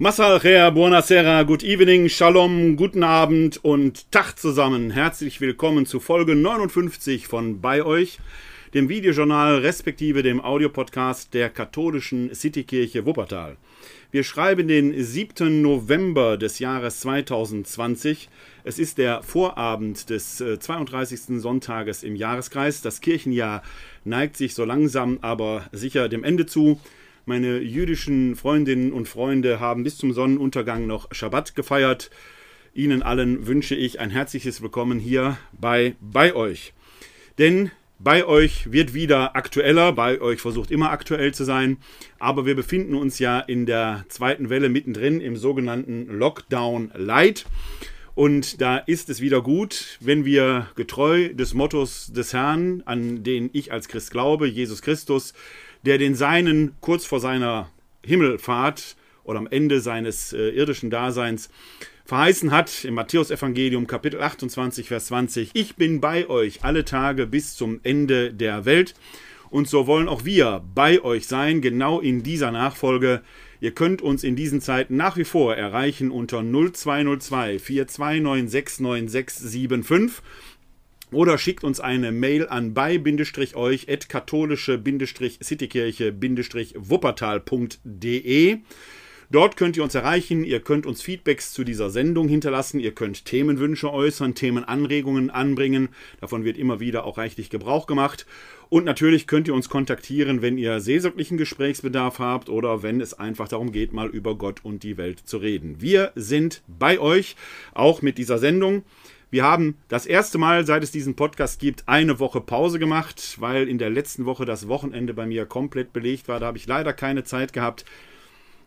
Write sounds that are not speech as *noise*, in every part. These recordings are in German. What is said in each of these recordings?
Massalcher, buonasera, good evening, shalom, guten Abend und Tag zusammen. Herzlich willkommen zu Folge 59 von Bei euch, dem Videojournal respektive dem Audiopodcast der katholischen Citykirche Wuppertal. Wir schreiben den 7. November des Jahres 2020. Es ist der Vorabend des 32. Äh, Sonntages im Jahreskreis. Das Kirchenjahr neigt sich so langsam aber sicher dem Ende zu. Meine jüdischen Freundinnen und Freunde haben bis zum Sonnenuntergang noch Schabbat gefeiert. Ihnen allen wünsche ich ein herzliches Willkommen hier bei bei euch. Denn bei euch wird wieder aktueller, bei euch versucht immer aktuell zu sein, aber wir befinden uns ja in der zweiten Welle mittendrin im sogenannten Lockdown Light. Und da ist es wieder gut, wenn wir getreu des Mottos des Herrn, an den ich als Christ glaube, Jesus Christus, der den Seinen kurz vor seiner Himmelfahrt oder am Ende seines äh, irdischen Daseins verheißen hat im Matthäusevangelium Kapitel 28 Vers 20 Ich bin bei euch alle Tage bis zum Ende der Welt. Und so wollen auch wir bei euch sein genau in dieser Nachfolge. Ihr könnt uns in diesen Zeiten nach wie vor erreichen unter 0202 429699675 oder schickt uns eine Mail an bei-euch katholische-citykirche-wuppertal.de. Dort könnt ihr uns erreichen, ihr könnt uns Feedbacks zu dieser Sendung hinterlassen, ihr könnt Themenwünsche äußern, Themenanregungen anbringen. Davon wird immer wieder auch reichlich Gebrauch gemacht. Und natürlich könnt ihr uns kontaktieren, wenn ihr seelsorglichen Gesprächsbedarf habt oder wenn es einfach darum geht, mal über Gott und die Welt zu reden. Wir sind bei euch, auch mit dieser Sendung. Wir haben das erste Mal, seit es diesen Podcast gibt, eine Woche Pause gemacht, weil in der letzten Woche das Wochenende bei mir komplett belegt war. Da habe ich leider keine Zeit gehabt,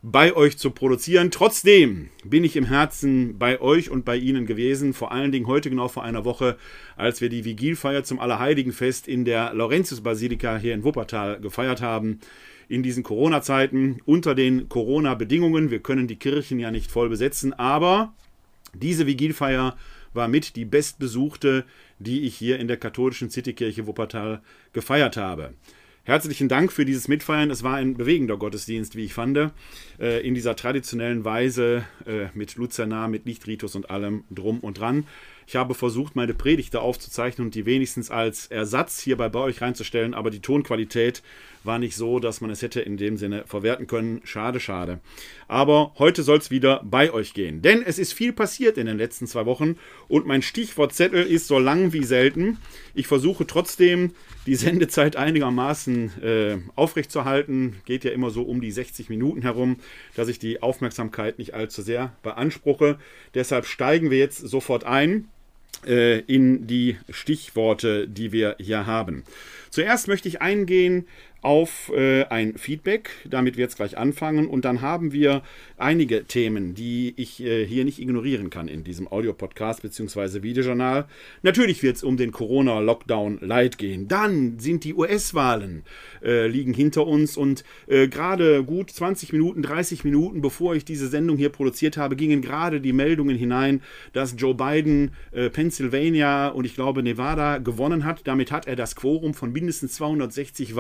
bei euch zu produzieren. Trotzdem bin ich im Herzen bei euch und bei Ihnen gewesen. Vor allen Dingen heute genau vor einer Woche, als wir die Vigilfeier zum Allerheiligenfest in der Laurentius-Basilika hier in Wuppertal gefeiert haben. In diesen Corona-Zeiten, unter den Corona-Bedingungen. Wir können die Kirchen ja nicht voll besetzen, aber diese Vigilfeier war mit die bestbesuchte, die ich hier in der katholischen Citykirche Wuppertal gefeiert habe. Herzlichen Dank für dieses Mitfeiern. Es war ein bewegender Gottesdienst, wie ich fand, äh, in dieser traditionellen Weise äh, mit Luzernar, mit Lichtritus und allem drum und dran. Ich habe versucht, meine Predigte aufzuzeichnen und die wenigstens als Ersatz hierbei bei euch reinzustellen, aber die Tonqualität war nicht so, dass man es hätte in dem Sinne verwerten können. Schade, schade. Aber heute soll es wieder bei euch gehen. Denn es ist viel passiert in den letzten zwei Wochen und mein Stichwortzettel ist so lang wie selten. Ich versuche trotzdem, die Sendezeit einigermaßen äh, aufrechtzuerhalten. Geht ja immer so um die 60 Minuten herum, dass ich die Aufmerksamkeit nicht allzu sehr beanspruche. Deshalb steigen wir jetzt sofort ein in die Stichworte, die wir hier haben. Zuerst möchte ich eingehen auf äh, ein Feedback. Damit wir jetzt gleich anfangen. Und dann haben wir einige Themen, die ich äh, hier nicht ignorieren kann in diesem Audio-Podcast bzw. Videojournal. Natürlich wird es um den Corona-Lockdown Light gehen. Dann sind die US-Wahlen äh, liegen hinter uns und äh, gerade gut 20 Minuten, 30 Minuten bevor ich diese Sendung hier produziert habe, gingen gerade die Meldungen hinein, dass Joe Biden äh, Pennsylvania und ich glaube Nevada gewonnen hat. Damit hat er das Quorum von mindestens 260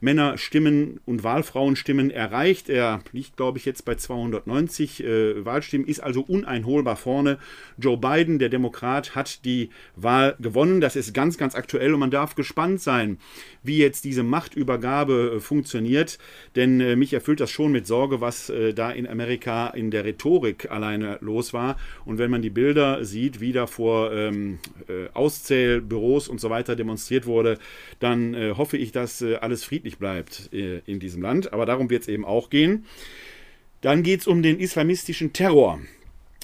Wahlmännerstimmen und Wahlfrauenstimmen erreicht. Er liegt, glaube ich, jetzt bei 290 äh, Wahlstimmen, ist also uneinholbar vorne. Joe Biden, der Demokrat, hat die Wahl gewonnen. Das ist ganz, ganz aktuell und man darf gespannt sein, wie jetzt diese Machtübergabe äh, funktioniert. Denn äh, mich erfüllt das schon mit Sorge, was äh, da in Amerika in der Rhetorik alleine los war. Und wenn man die Bilder sieht, wie da vor ähm, äh, Auszählbüros und so weiter demonstriert wurde, dann äh, hoffe ich, dass alles friedlich bleibt in diesem Land. Aber darum wird es eben auch gehen. Dann geht es um den islamistischen Terror.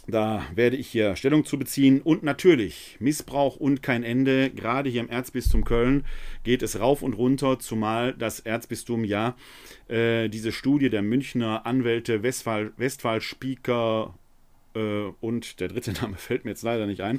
Da werde ich hier Stellung zu beziehen. Und natürlich Missbrauch und kein Ende. Gerade hier im Erzbistum Köln geht es rauf und runter, zumal das Erzbistum ja äh, diese Studie der Münchner Anwälte Westphal, Westphal Spieker äh, und der dritte *laughs* Name fällt mir jetzt leider nicht ein.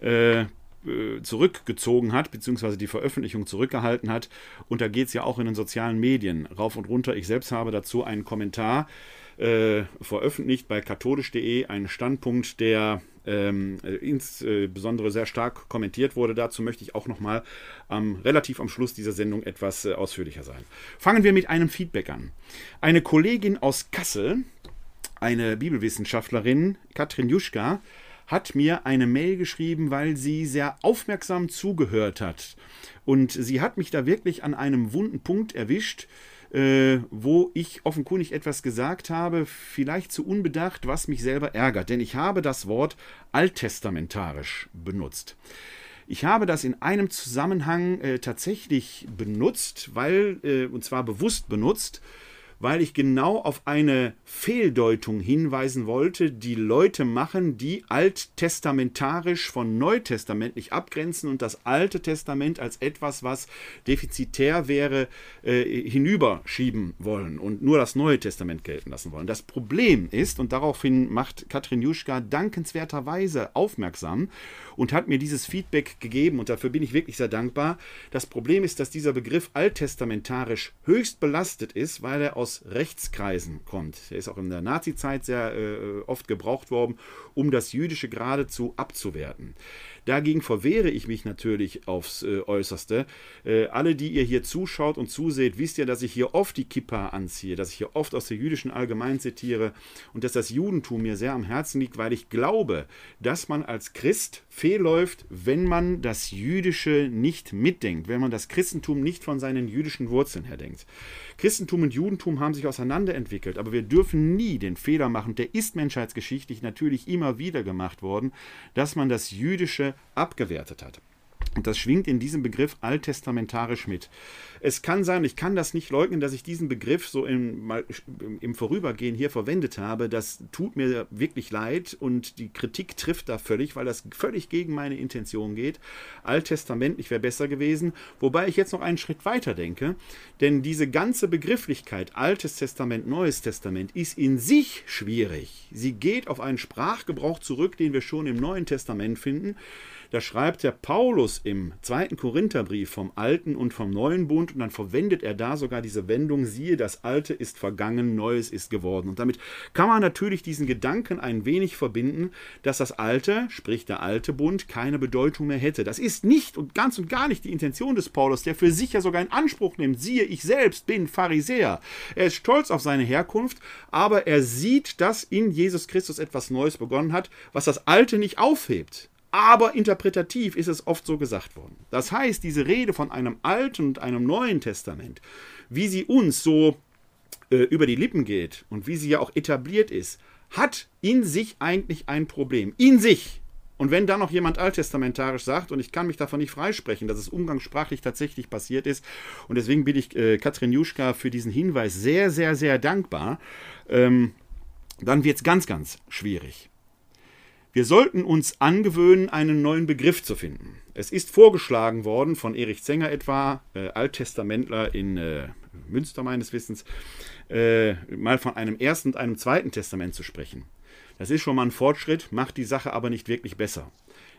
Äh, äh, zurückgezogen hat, beziehungsweise die Veröffentlichung zurückgehalten hat. Und da geht es ja auch in den sozialen Medien rauf und runter. Ich selbst habe dazu einen Kommentar äh, veröffentlicht bei katholisch.de, einen Standpunkt, der ähm, insbesondere sehr stark kommentiert wurde. Dazu möchte ich auch nochmal ähm, relativ am Schluss dieser Sendung etwas äh, ausführlicher sein. Fangen wir mit einem Feedback an. Eine Kollegin aus Kassel eine Bibelwissenschaftlerin, Katrin Juschka, hat mir eine Mail geschrieben, weil sie sehr aufmerksam zugehört hat. Und sie hat mich da wirklich an einem wunden Punkt erwischt, äh, wo ich offenkundig etwas gesagt habe, vielleicht zu unbedacht, was mich selber ärgert. Denn ich habe das Wort alttestamentarisch benutzt. Ich habe das in einem Zusammenhang äh, tatsächlich benutzt, weil, äh, und zwar bewusst benutzt, weil ich genau auf eine Fehldeutung hinweisen wollte, die Leute machen, die alttestamentarisch von neutestamentlich abgrenzen und das Alte Testament als etwas, was defizitär wäre, äh, hinüberschieben wollen und nur das Neue Testament gelten lassen wollen. Das Problem ist, und daraufhin macht Katrin Juschka dankenswerterweise aufmerksam und hat mir dieses Feedback gegeben und dafür bin ich wirklich sehr dankbar. Das Problem ist, dass dieser Begriff alttestamentarisch höchst belastet ist, weil er aus aus Rechtskreisen kommt. Er ist auch in der Nazizeit sehr äh, oft gebraucht worden, um das Jüdische geradezu abzuwerten. Dagegen verwehre ich mich natürlich aufs äh, Äußerste. Äh, alle, die ihr hier zuschaut und zuseht, wisst ja, dass ich hier oft die Kippa anziehe, dass ich hier oft aus der jüdischen Allgemein zitiere und dass das Judentum mir sehr am Herzen liegt, weil ich glaube, dass man als Christ fehlläuft, wenn man das Jüdische nicht mitdenkt, wenn man das Christentum nicht von seinen jüdischen Wurzeln her denkt. Christentum und Judentum haben sich auseinanderentwickelt, aber wir dürfen nie den Fehler machen, der ist menschheitsgeschichtlich natürlich immer wieder gemacht worden, dass man das Jüdische abgewertet hat. Und das schwingt in diesem Begriff alttestamentarisch mit. Es kann sein, ich kann das nicht leugnen, dass ich diesen Begriff so im, im Vorübergehen hier verwendet habe. Das tut mir wirklich leid und die Kritik trifft da völlig, weil das völlig gegen meine Intention geht. Alttestamentlich wäre besser gewesen, wobei ich jetzt noch einen Schritt weiter denke, denn diese ganze Begrifflichkeit Altes Testament, Neues Testament ist in sich schwierig. Sie geht auf einen Sprachgebrauch zurück, den wir schon im Neuen Testament finden. Da schreibt der Paulus im zweiten Korintherbrief vom Alten und vom Neuen Bund und dann verwendet er da sogar diese Wendung, siehe, das Alte ist vergangen, Neues ist geworden. Und damit kann man natürlich diesen Gedanken ein wenig verbinden, dass das Alte, sprich der alte Bund, keine Bedeutung mehr hätte. Das ist nicht und ganz und gar nicht die Intention des Paulus, der für sich ja sogar in Anspruch nimmt, siehe, ich selbst bin Pharisäer. Er ist stolz auf seine Herkunft, aber er sieht, dass in Jesus Christus etwas Neues begonnen hat, was das Alte nicht aufhebt aber interpretativ ist es oft so gesagt worden. Das heißt, diese Rede von einem Alten und einem Neuen Testament, wie sie uns so äh, über die Lippen geht und wie sie ja auch etabliert ist, hat in sich eigentlich ein Problem. In sich. Und wenn da noch jemand alttestamentarisch sagt, und ich kann mich davon nicht freisprechen, dass es umgangssprachlich tatsächlich passiert ist, und deswegen bin ich äh, Katrin Juschka für diesen Hinweis sehr, sehr, sehr dankbar, ähm, dann wird es ganz, ganz schwierig. Wir sollten uns angewöhnen, einen neuen Begriff zu finden. Es ist vorgeschlagen worden von Erich Zenger etwa, äh, Alttestamentler in äh, Münster meines Wissens, äh, mal von einem ersten und einem zweiten Testament zu sprechen. Das ist schon mal ein Fortschritt, macht die Sache aber nicht wirklich besser.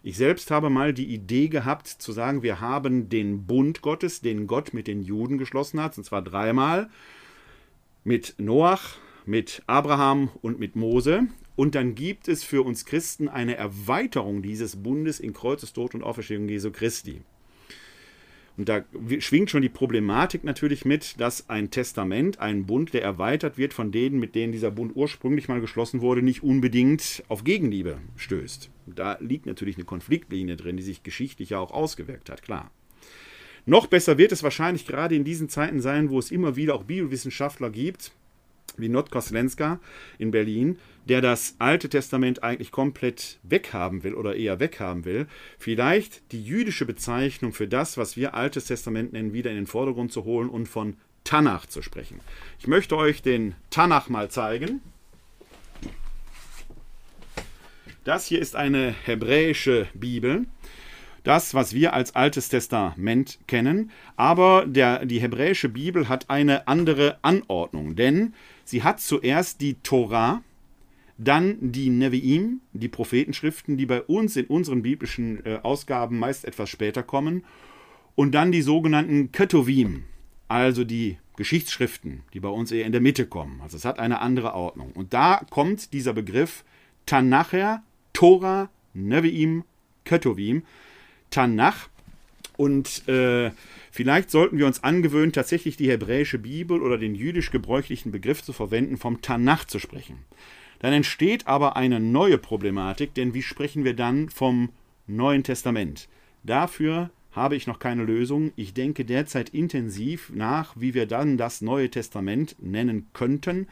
Ich selbst habe mal die Idee gehabt zu sagen, wir haben den Bund Gottes, den Gott mit den Juden geschlossen hat, und zwar dreimal, mit Noach, mit Abraham und mit Mose. Und dann gibt es für uns Christen eine Erweiterung dieses Bundes in Kreuzestod und Auferstehung Jesu Christi. Und da schwingt schon die Problematik natürlich mit, dass ein Testament, ein Bund, der erweitert wird von denen, mit denen dieser Bund ursprünglich mal geschlossen wurde, nicht unbedingt auf Gegenliebe stößt. Da liegt natürlich eine Konfliktlinie drin, die sich geschichtlich ja auch ausgewirkt hat, klar. Noch besser wird es wahrscheinlich gerade in diesen Zeiten sein, wo es immer wieder auch Bibelwissenschaftler gibt, wie Notkoslenska in Berlin, der das Alte Testament eigentlich komplett weghaben will oder eher weghaben will, vielleicht die jüdische Bezeichnung für das, was wir Altes Testament nennen, wieder in den Vordergrund zu holen und von Tanach zu sprechen. Ich möchte euch den Tanach mal zeigen. Das hier ist eine hebräische Bibel das, was wir als Altes Testament kennen. Aber der, die hebräische Bibel hat eine andere Anordnung, denn Sie hat zuerst die Tora, dann die Nevi'im, die Prophetenschriften, die bei uns in unseren biblischen äh, Ausgaben meist etwas später kommen, und dann die sogenannten Ketovim, also die Geschichtsschriften, die bei uns eher in der Mitte kommen. Also es hat eine andere Ordnung. Und da kommt dieser Begriff Tanacher, Tora, Nevi'im, Ketovim. Tanach und äh, vielleicht sollten wir uns angewöhnen, tatsächlich die hebräische Bibel oder den jüdisch gebräuchlichen Begriff zu verwenden, vom Tanach zu sprechen. Dann entsteht aber eine neue Problematik, denn wie sprechen wir dann vom Neuen Testament? Dafür habe ich noch keine Lösung. Ich denke derzeit intensiv nach, wie wir dann das Neue Testament nennen könnten.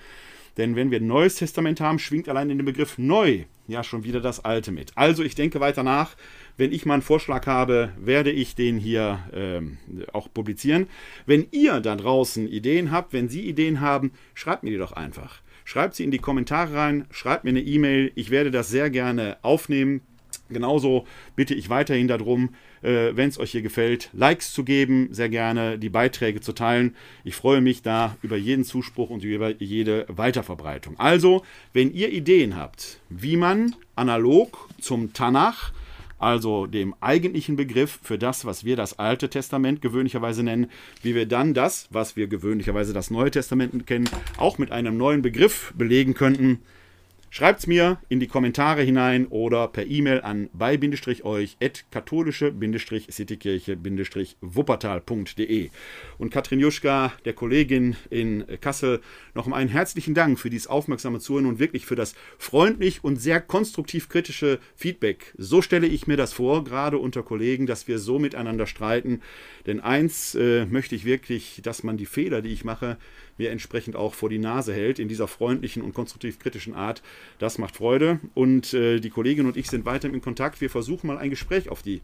Denn wenn wir ein Neues Testament haben, schwingt allein in dem Begriff neu ja schon wieder das Alte mit. Also ich denke weiter nach. Wenn ich mal einen Vorschlag habe, werde ich den hier ähm, auch publizieren. Wenn ihr da draußen Ideen habt, wenn Sie Ideen haben, schreibt mir die doch einfach. Schreibt sie in die Kommentare rein, schreibt mir eine E-Mail. Ich werde das sehr gerne aufnehmen. Genauso bitte ich weiterhin darum, äh, wenn es euch hier gefällt, Likes zu geben, sehr gerne die Beiträge zu teilen. Ich freue mich da über jeden Zuspruch und über jede Weiterverbreitung. Also, wenn ihr Ideen habt, wie man analog zum Tanach, also dem eigentlichen Begriff für das, was wir das Alte Testament gewöhnlicherweise nennen, wie wir dann das, was wir gewöhnlicherweise das Neue Testament kennen, auch mit einem neuen Begriff belegen könnten, Schreibt es mir in die Kommentare hinein oder per E-Mail an bei-euch katholische-citykirche-wuppertal.de. Und Katrin Juschka, der Kollegin in Kassel, noch einen herzlichen Dank für dieses aufmerksame Zuhören und wirklich für das freundlich und sehr konstruktiv kritische Feedback. So stelle ich mir das vor, gerade unter Kollegen, dass wir so miteinander streiten. Denn eins äh, möchte ich wirklich, dass man die Fehler, die ich mache, mir entsprechend auch vor die Nase hält, in dieser freundlichen und konstruktiv kritischen Art. Das macht Freude. Und äh, die Kollegin und ich sind weiterhin in Kontakt. Wir versuchen mal ein Gespräch auf die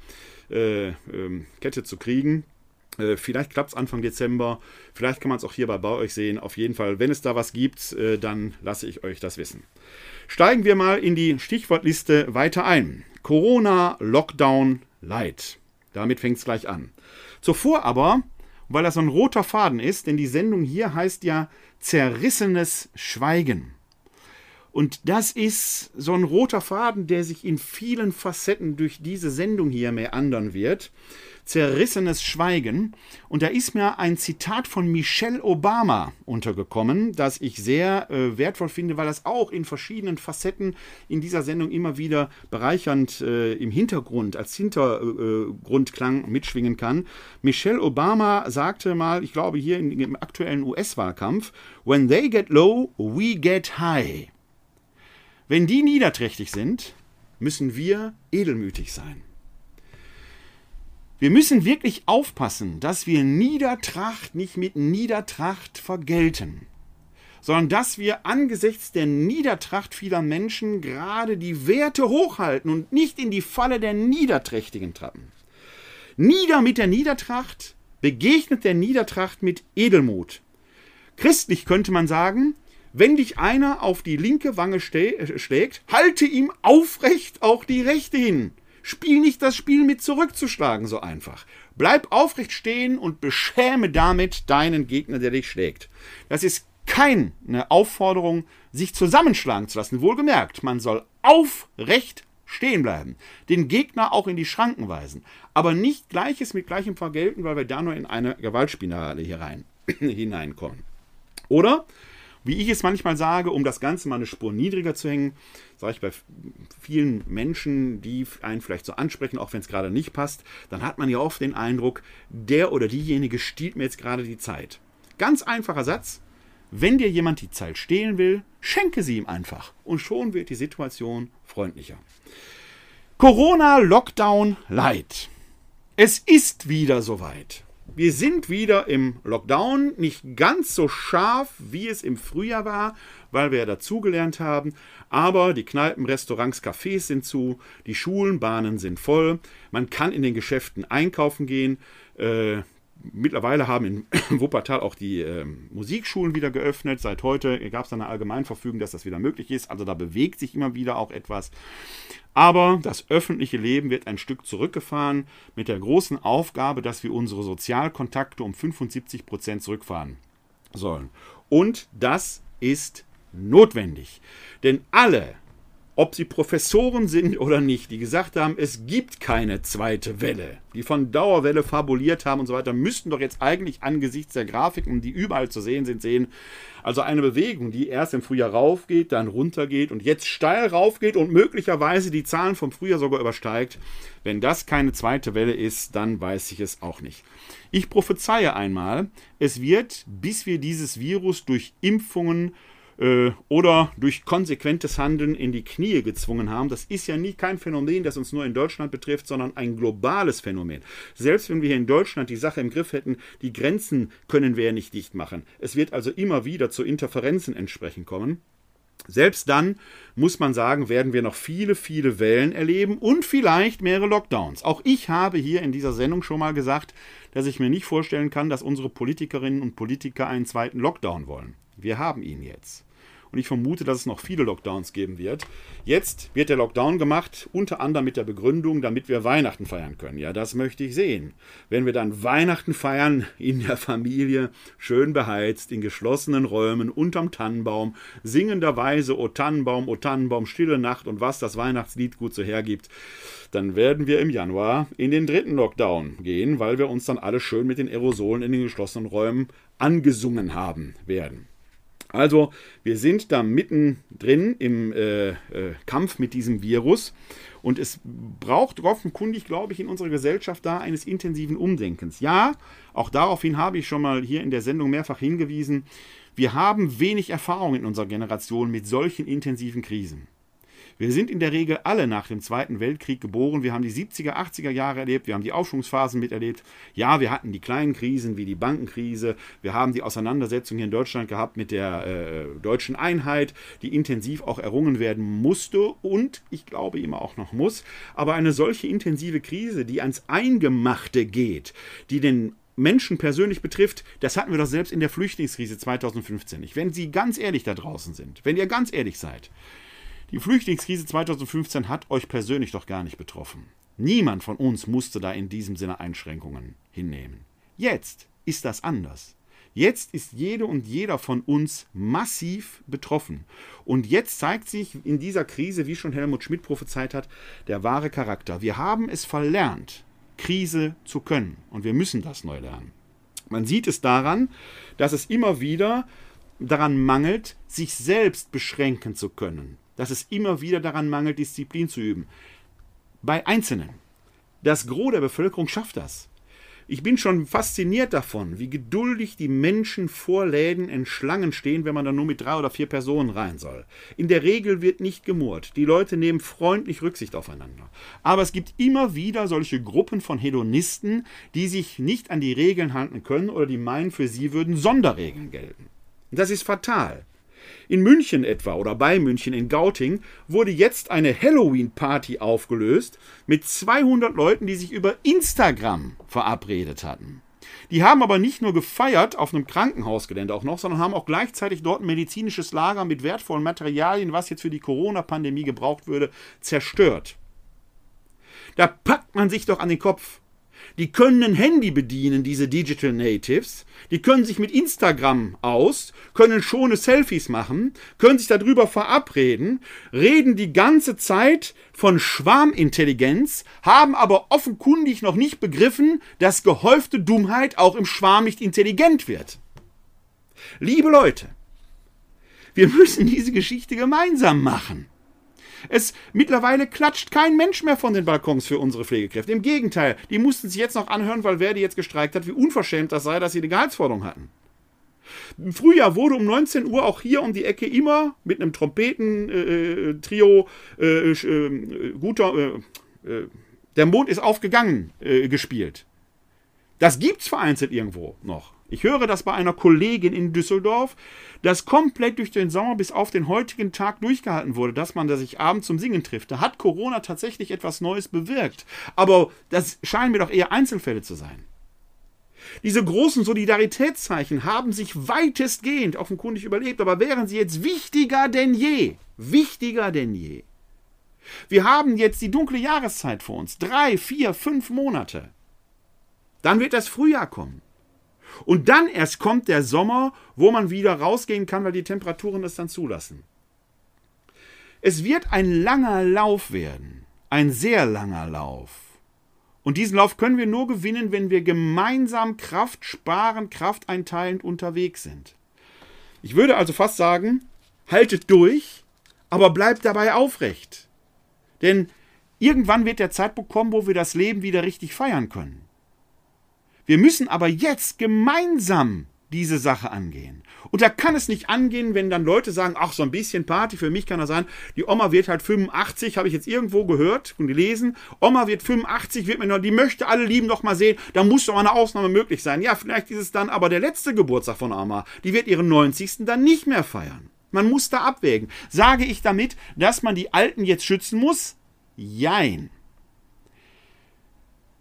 äh, ähm, Kette zu kriegen. Äh, vielleicht klappt es Anfang Dezember. Vielleicht kann man es auch hier bei euch sehen. Auf jeden Fall, wenn es da was gibt, äh, dann lasse ich euch das wissen. Steigen wir mal in die Stichwortliste weiter ein. Corona, Lockdown, Light. Damit fängt es gleich an. Zuvor aber weil das so ein roter Faden ist, denn die Sendung hier heißt ja Zerrissenes Schweigen. Und das ist so ein roter Faden, der sich in vielen Facetten durch diese Sendung hier meandern wird zerrissenes Schweigen. Und da ist mir ein Zitat von Michelle Obama untergekommen, das ich sehr äh, wertvoll finde, weil das auch in verschiedenen Facetten in dieser Sendung immer wieder bereichernd äh, im Hintergrund, als Hintergrundklang mitschwingen kann. Michelle Obama sagte mal, ich glaube hier in, im aktuellen US-Wahlkampf, When they get low, we get high. Wenn die niederträchtig sind, müssen wir edelmütig sein. Wir müssen wirklich aufpassen, dass wir Niedertracht nicht mit Niedertracht vergelten, sondern dass wir angesichts der Niedertracht vieler Menschen gerade die Werte hochhalten und nicht in die Falle der Niederträchtigen trappen. Nieder mit der Niedertracht begegnet der Niedertracht mit Edelmut. Christlich könnte man sagen, wenn dich einer auf die linke Wange schlägt, halte ihm aufrecht auch die rechte hin. Spiel nicht das Spiel mit zurückzuschlagen so einfach. Bleib aufrecht stehen und beschäme damit deinen Gegner, der dich schlägt. Das ist keine Aufforderung, sich zusammenschlagen zu lassen. Wohlgemerkt, man soll aufrecht stehen bleiben, den Gegner auch in die Schranken weisen, aber nicht Gleiches mit Gleichem vergelten, weil wir da nur in eine Gewaltspirale hier rein, *clears throat* hineinkommen. Oder wie ich es manchmal sage, um das Ganze mal eine Spur niedriger zu hängen, sage ich bei vielen Menschen, die einen vielleicht so ansprechen, auch wenn es gerade nicht passt, dann hat man ja oft den Eindruck, der oder diejenige stiehlt mir jetzt gerade die Zeit. Ganz einfacher Satz. Wenn dir jemand die Zeit stehlen will, schenke sie ihm einfach und schon wird die Situation freundlicher. Corona Lockdown Light. Es ist wieder soweit. Wir sind wieder im Lockdown, nicht ganz so scharf, wie es im Frühjahr war, weil wir ja dazugelernt haben. Aber die Kneipen, Restaurants, Cafés sind zu, die Schulen, Bahnen sind voll. Man kann in den Geschäften einkaufen gehen. Äh, mittlerweile haben in *clears throat* Wuppertal auch die äh, Musikschulen wieder geöffnet. Seit heute gab es eine Allgemeinverfügung, dass das wieder möglich ist. Also da bewegt sich immer wieder auch etwas. Aber das öffentliche Leben wird ein Stück zurückgefahren mit der großen Aufgabe, dass wir unsere Sozialkontakte um 75 Prozent zurückfahren sollen. Und das ist notwendig. Denn alle ob sie Professoren sind oder nicht, die gesagt haben, es gibt keine zweite Welle, die von Dauerwelle fabuliert haben und so weiter, müssten doch jetzt eigentlich angesichts der Grafiken, die überall zu sehen sind, sehen, also eine Bewegung, die erst im Frühjahr raufgeht, dann runtergeht und jetzt steil raufgeht und möglicherweise die Zahlen vom Frühjahr sogar übersteigt. Wenn das keine zweite Welle ist, dann weiß ich es auch nicht. Ich prophezeie einmal, es wird, bis wir dieses Virus durch Impfungen äh, oder durch konsequentes Handeln in die Knie gezwungen haben. Das ist ja nie kein Phänomen, das uns nur in Deutschland betrifft, sondern ein globales Phänomen. Selbst wenn wir hier in Deutschland die Sache im Griff hätten, die Grenzen können wir ja nicht dicht machen. Es wird also immer wieder zu Interferenzen entsprechend kommen. Selbst dann, muss man sagen, werden wir noch viele, viele Wellen erleben und vielleicht mehrere Lockdowns. Auch ich habe hier in dieser Sendung schon mal gesagt, dass ich mir nicht vorstellen kann, dass unsere Politikerinnen und Politiker einen zweiten Lockdown wollen. Wir haben ihn jetzt und ich vermute, dass es noch viele Lockdowns geben wird. Jetzt wird der Lockdown gemacht, unter anderem mit der Begründung, damit wir Weihnachten feiern können. Ja, das möchte ich sehen. Wenn wir dann Weihnachten feiern in der Familie, schön beheizt, in geschlossenen Räumen, unterm Tannenbaum, singenderweise O Tannenbaum, O Tannenbaum, stille Nacht und was das Weihnachtslied gut so hergibt, dann werden wir im Januar in den dritten Lockdown gehen, weil wir uns dann alle schön mit den Aerosolen in den geschlossenen Räumen angesungen haben werden. Also wir sind da mittendrin im äh, äh, Kampf mit diesem Virus und es braucht offenkundig, glaube ich, in unserer Gesellschaft da eines intensiven Umdenkens. Ja, auch daraufhin habe ich schon mal hier in der Sendung mehrfach hingewiesen. Wir haben wenig Erfahrung in unserer Generation mit solchen intensiven Krisen. Wir sind in der Regel alle nach dem Zweiten Weltkrieg geboren. Wir haben die 70er, 80er Jahre erlebt. Wir haben die Aufschwungsphasen miterlebt. Ja, wir hatten die kleinen Krisen wie die Bankenkrise. Wir haben die Auseinandersetzung hier in Deutschland gehabt mit der äh, deutschen Einheit, die intensiv auch errungen werden musste und ich glaube immer auch noch muss. Aber eine solche intensive Krise, die ans Eingemachte geht, die den Menschen persönlich betrifft, das hatten wir doch selbst in der Flüchtlingskrise 2015 nicht. Wenn Sie ganz ehrlich da draußen sind, wenn ihr ganz ehrlich seid, die Flüchtlingskrise 2015 hat euch persönlich doch gar nicht betroffen. Niemand von uns musste da in diesem Sinne Einschränkungen hinnehmen. Jetzt ist das anders. Jetzt ist jede und jeder von uns massiv betroffen. Und jetzt zeigt sich in dieser Krise, wie schon Helmut Schmidt prophezeit hat, der wahre Charakter. Wir haben es verlernt, Krise zu können. Und wir müssen das neu lernen. Man sieht es daran, dass es immer wieder daran mangelt, sich selbst beschränken zu können dass es immer wieder daran mangelt, Disziplin zu üben. Bei Einzelnen. Das Gros der Bevölkerung schafft das. Ich bin schon fasziniert davon, wie geduldig die Menschen vor Läden in Schlangen stehen, wenn man da nur mit drei oder vier Personen rein soll. In der Regel wird nicht gemurrt. Die Leute nehmen freundlich Rücksicht aufeinander. Aber es gibt immer wieder solche Gruppen von Hedonisten, die sich nicht an die Regeln halten können oder die meinen, für sie würden Sonderregeln gelten. Das ist fatal. In München etwa oder bei München in Gauting wurde jetzt eine Halloween-Party aufgelöst mit 200 Leuten, die sich über Instagram verabredet hatten. Die haben aber nicht nur gefeiert auf einem Krankenhausgelände auch noch, sondern haben auch gleichzeitig dort ein medizinisches Lager mit wertvollen Materialien, was jetzt für die Corona-Pandemie gebraucht würde, zerstört. Da packt man sich doch an den Kopf. Die können ein Handy bedienen, diese Digital Natives. Die können sich mit Instagram aus, können schone Selfies machen, können sich darüber verabreden, reden die ganze Zeit von Schwarmintelligenz, haben aber offenkundig noch nicht begriffen, dass gehäufte Dummheit auch im Schwarm nicht intelligent wird. Liebe Leute, wir *laughs* müssen diese Geschichte gemeinsam machen. Es mittlerweile klatscht kein Mensch mehr von den Balkons für unsere Pflegekräfte. Im Gegenteil, die mussten sich jetzt noch anhören, weil Verdi jetzt gestreikt hat, wie unverschämt das sei, dass sie eine Gehaltsforderung hatten. Im Frühjahr wurde um 19 Uhr auch hier um die Ecke immer mit einem Trompeten-Trio äh, äh, äh, guter äh, äh, Der Mond ist aufgegangen äh, gespielt. Das gibt's vereinzelt irgendwo noch. Ich höre das bei einer Kollegin in Düsseldorf, das komplett durch den Sommer bis auf den heutigen Tag durchgehalten wurde, dass man sich abends zum Singen trifft. Da hat Corona tatsächlich etwas Neues bewirkt. Aber das scheinen mir doch eher Einzelfälle zu sein. Diese großen Solidaritätszeichen haben sich weitestgehend offenkundig überlebt, aber wären sie jetzt wichtiger denn je. Wichtiger denn je. Wir haben jetzt die dunkle Jahreszeit vor uns. Drei, vier, fünf Monate. Dann wird das Frühjahr kommen. Und dann erst kommt der Sommer, wo man wieder rausgehen kann, weil die Temperaturen es dann zulassen. Es wird ein langer Lauf werden, ein sehr langer Lauf. Und diesen Lauf können wir nur gewinnen, wenn wir gemeinsam Kraft sparen, Kraft einteilend unterwegs sind. Ich würde also fast sagen, haltet durch, aber bleibt dabei aufrecht. Denn irgendwann wird der Zeitpunkt kommen, wo wir das Leben wieder richtig feiern können. Wir müssen aber jetzt gemeinsam diese Sache angehen. Und da kann es nicht angehen, wenn dann Leute sagen, ach, so ein bisschen Party, für mich kann er sein, die Oma wird halt 85, habe ich jetzt irgendwo gehört und gelesen, Oma wird 85, wird mir noch, die möchte alle lieben noch mal sehen, da muss doch mal eine Ausnahme möglich sein. Ja, vielleicht ist es dann aber der letzte Geburtstag von Oma, die wird ihren 90. dann nicht mehr feiern. Man muss da abwägen. Sage ich damit, dass man die Alten jetzt schützen muss? Jein.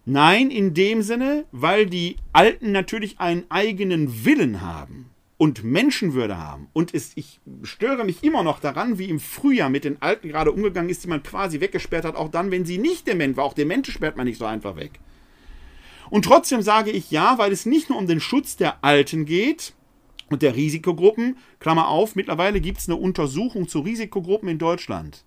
Nein, in dem Sinne, weil die Alten natürlich einen eigenen Willen haben und Menschenwürde haben. Und es, ich störe mich immer noch daran, wie im Frühjahr mit den Alten gerade umgegangen ist, die man quasi weggesperrt hat, auch dann, wenn sie nicht dement war. Auch Demente sperrt man nicht so einfach weg. Und trotzdem sage ich ja, weil es nicht nur um den Schutz der Alten geht und der Risikogruppen, Klammer auf, mittlerweile gibt es eine Untersuchung zu Risikogruppen in Deutschland.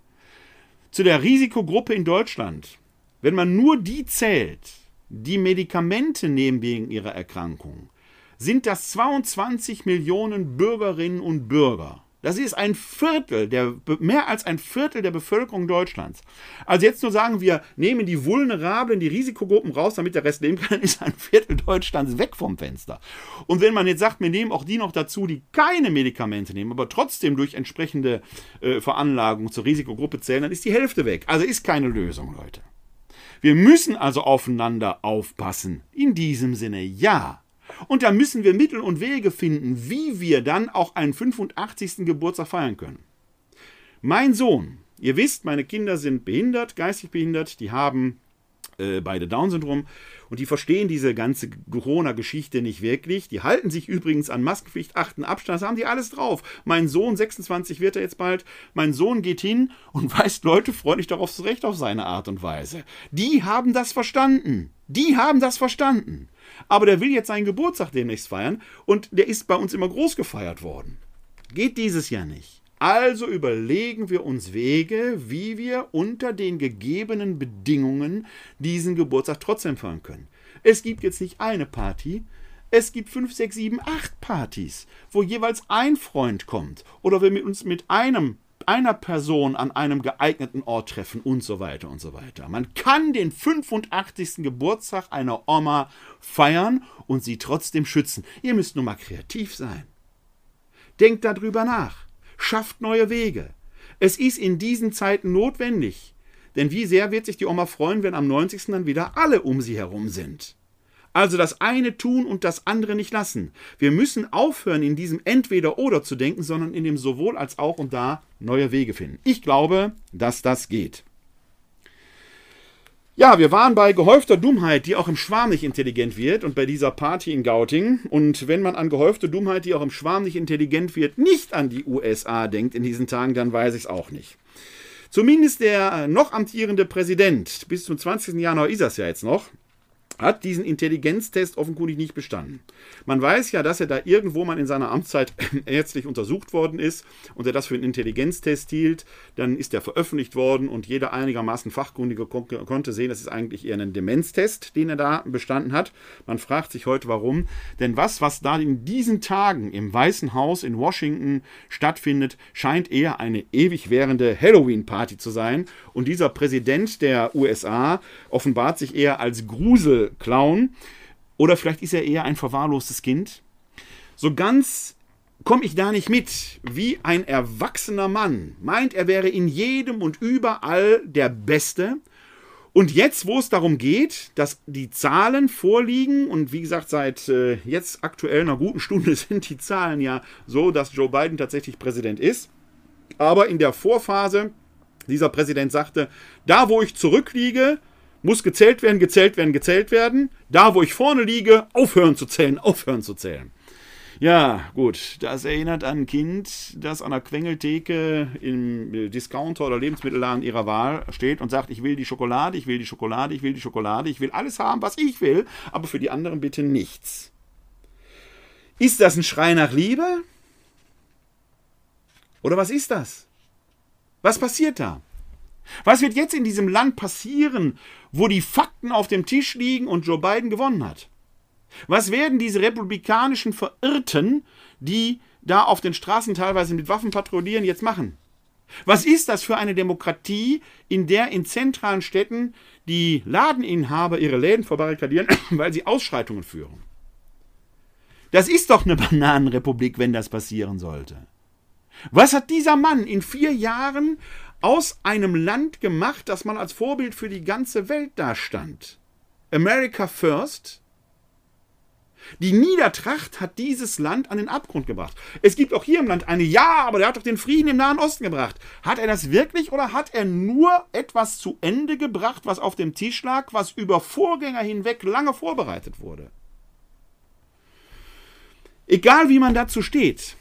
Zu der Risikogruppe in Deutschland wenn man nur die zählt, die Medikamente nehmen wegen ihrer Erkrankung, sind das 22 Millionen Bürgerinnen und Bürger. Das ist ein Viertel, der, mehr als ein Viertel der Bevölkerung Deutschlands. Also jetzt nur sagen, wir nehmen die Vulnerablen, die Risikogruppen raus, damit der Rest leben kann, *laughs* ist ein Viertel Deutschlands weg vom Fenster. Und wenn man jetzt sagt, wir nehmen auch die noch dazu, die keine Medikamente nehmen, aber trotzdem durch entsprechende äh, Veranlagung zur Risikogruppe zählen, dann ist die Hälfte weg. Also ist keine Lösung, Leute. Wir müssen also aufeinander aufpassen. In diesem Sinne ja. Und da müssen wir Mittel und Wege finden, wie wir dann auch einen 85. Geburtstag feiern können. Mein Sohn, ihr wisst, meine Kinder sind behindert, geistig behindert, die haben äh, beide Down-Syndrom und die verstehen diese ganze Corona-Geschichte nicht wirklich. Die halten sich übrigens an Maskenpflicht, achten Abstand, das haben die alles drauf. Mein Sohn, 26 wird er jetzt bald, mein Sohn geht hin und *laughs* weist Leute freundlich darauf zurecht auf seine Art und Weise. Die haben das verstanden. Die haben das verstanden. Aber der will jetzt seinen Geburtstag demnächst feiern und der ist bei uns immer groß gefeiert worden. Geht dieses Jahr nicht. Also überlegen wir uns Wege, wie wir unter den gegebenen Bedingungen diesen Geburtstag trotzdem feiern können. Es gibt jetzt nicht eine Party, es gibt fünf, sechs, sieben, acht Partys, wo jeweils ein Freund kommt oder wir uns mit einem einer Person an einem geeigneten Ort treffen und so weiter und so weiter. Man kann den 85. Geburtstag einer Oma feiern und sie trotzdem schützen. Ihr müsst nur mal kreativ sein. Denkt darüber nach schafft neue Wege. Es ist in diesen Zeiten notwendig. Denn wie sehr wird sich die Oma freuen, wenn am 90. dann wieder alle um sie herum sind. Also das eine tun und das andere nicht lassen. Wir müssen aufhören, in diesem Entweder-Oder zu denken, sondern in dem sowohl als auch und da neue Wege finden. Ich glaube, dass das geht. Ja, wir waren bei gehäufter Dummheit, die auch im Schwarm nicht intelligent wird und bei dieser Party in Gauting. Und wenn man an gehäufte Dummheit, die auch im Schwarm nicht intelligent wird, nicht an die USA denkt in diesen Tagen, dann weiß ich es auch nicht. Zumindest der noch amtierende Präsident, bis zum 20. Januar ist das ja jetzt noch, hat diesen Intelligenztest offenkundig nicht bestanden. Man weiß ja, dass er da irgendwo mal in seiner Amtszeit *clears throat* ärztlich untersucht worden ist und er das für einen Intelligenztest hielt. Dann ist er veröffentlicht worden und jeder einigermaßen Fachkundige kon konnte sehen, das ist eigentlich eher ein Demenztest, den er da bestanden hat. Man fragt sich heute, warum. Denn was, was da in diesen Tagen im Weißen Haus in Washington stattfindet, scheint eher eine ewig währende Halloween-Party zu sein. Und dieser Präsident der USA offenbart sich eher als Grusel Clown. Oder vielleicht ist er eher ein verwahrlostes Kind. So ganz komme ich da nicht mit, wie ein erwachsener Mann meint, er wäre in jedem und überall der Beste. Und jetzt, wo es darum geht, dass die Zahlen vorliegen, und wie gesagt, seit äh, jetzt aktuell einer guten Stunde *laughs* sind die Zahlen ja so, dass Joe Biden tatsächlich Präsident ist. Aber in der Vorphase, dieser Präsident sagte, da wo ich zurückliege, muss gezählt werden, gezählt werden, gezählt werden. Da, wo ich vorne liege, aufhören zu zählen, aufhören zu zählen. Ja, gut, das erinnert an ein Kind, das an der Quengeltheke im Discounter oder Lebensmittelladen ihrer Wahl steht und sagt, ich will die Schokolade, ich will die Schokolade, ich will die Schokolade, ich will alles haben, was ich will, aber für die anderen bitte nichts. Ist das ein Schrei nach Liebe? Oder was ist das? Was passiert da? Was wird jetzt in diesem Land passieren, wo die Fakten auf dem Tisch liegen und Joe Biden gewonnen hat? Was werden diese republikanischen Verirrten, die da auf den Straßen teilweise mit Waffen patrouillieren, jetzt machen? Was ist das für eine Demokratie, in der in zentralen Städten die Ladeninhaber ihre Läden verbarrikadieren, *coughs* weil sie Ausschreitungen führen? Das ist doch eine Bananenrepublik, wenn das passieren sollte. Was hat dieser Mann in vier Jahren aus einem Land gemacht, das man als Vorbild für die ganze Welt dastand? America First? Die Niedertracht hat dieses Land an den Abgrund gebracht. Es gibt auch hier im Land eine, ja, aber der hat doch den Frieden im Nahen Osten gebracht. Hat er das wirklich oder hat er nur etwas zu Ende gebracht, was auf dem Tisch lag, was über Vorgänger hinweg lange vorbereitet wurde? Egal wie man dazu steht,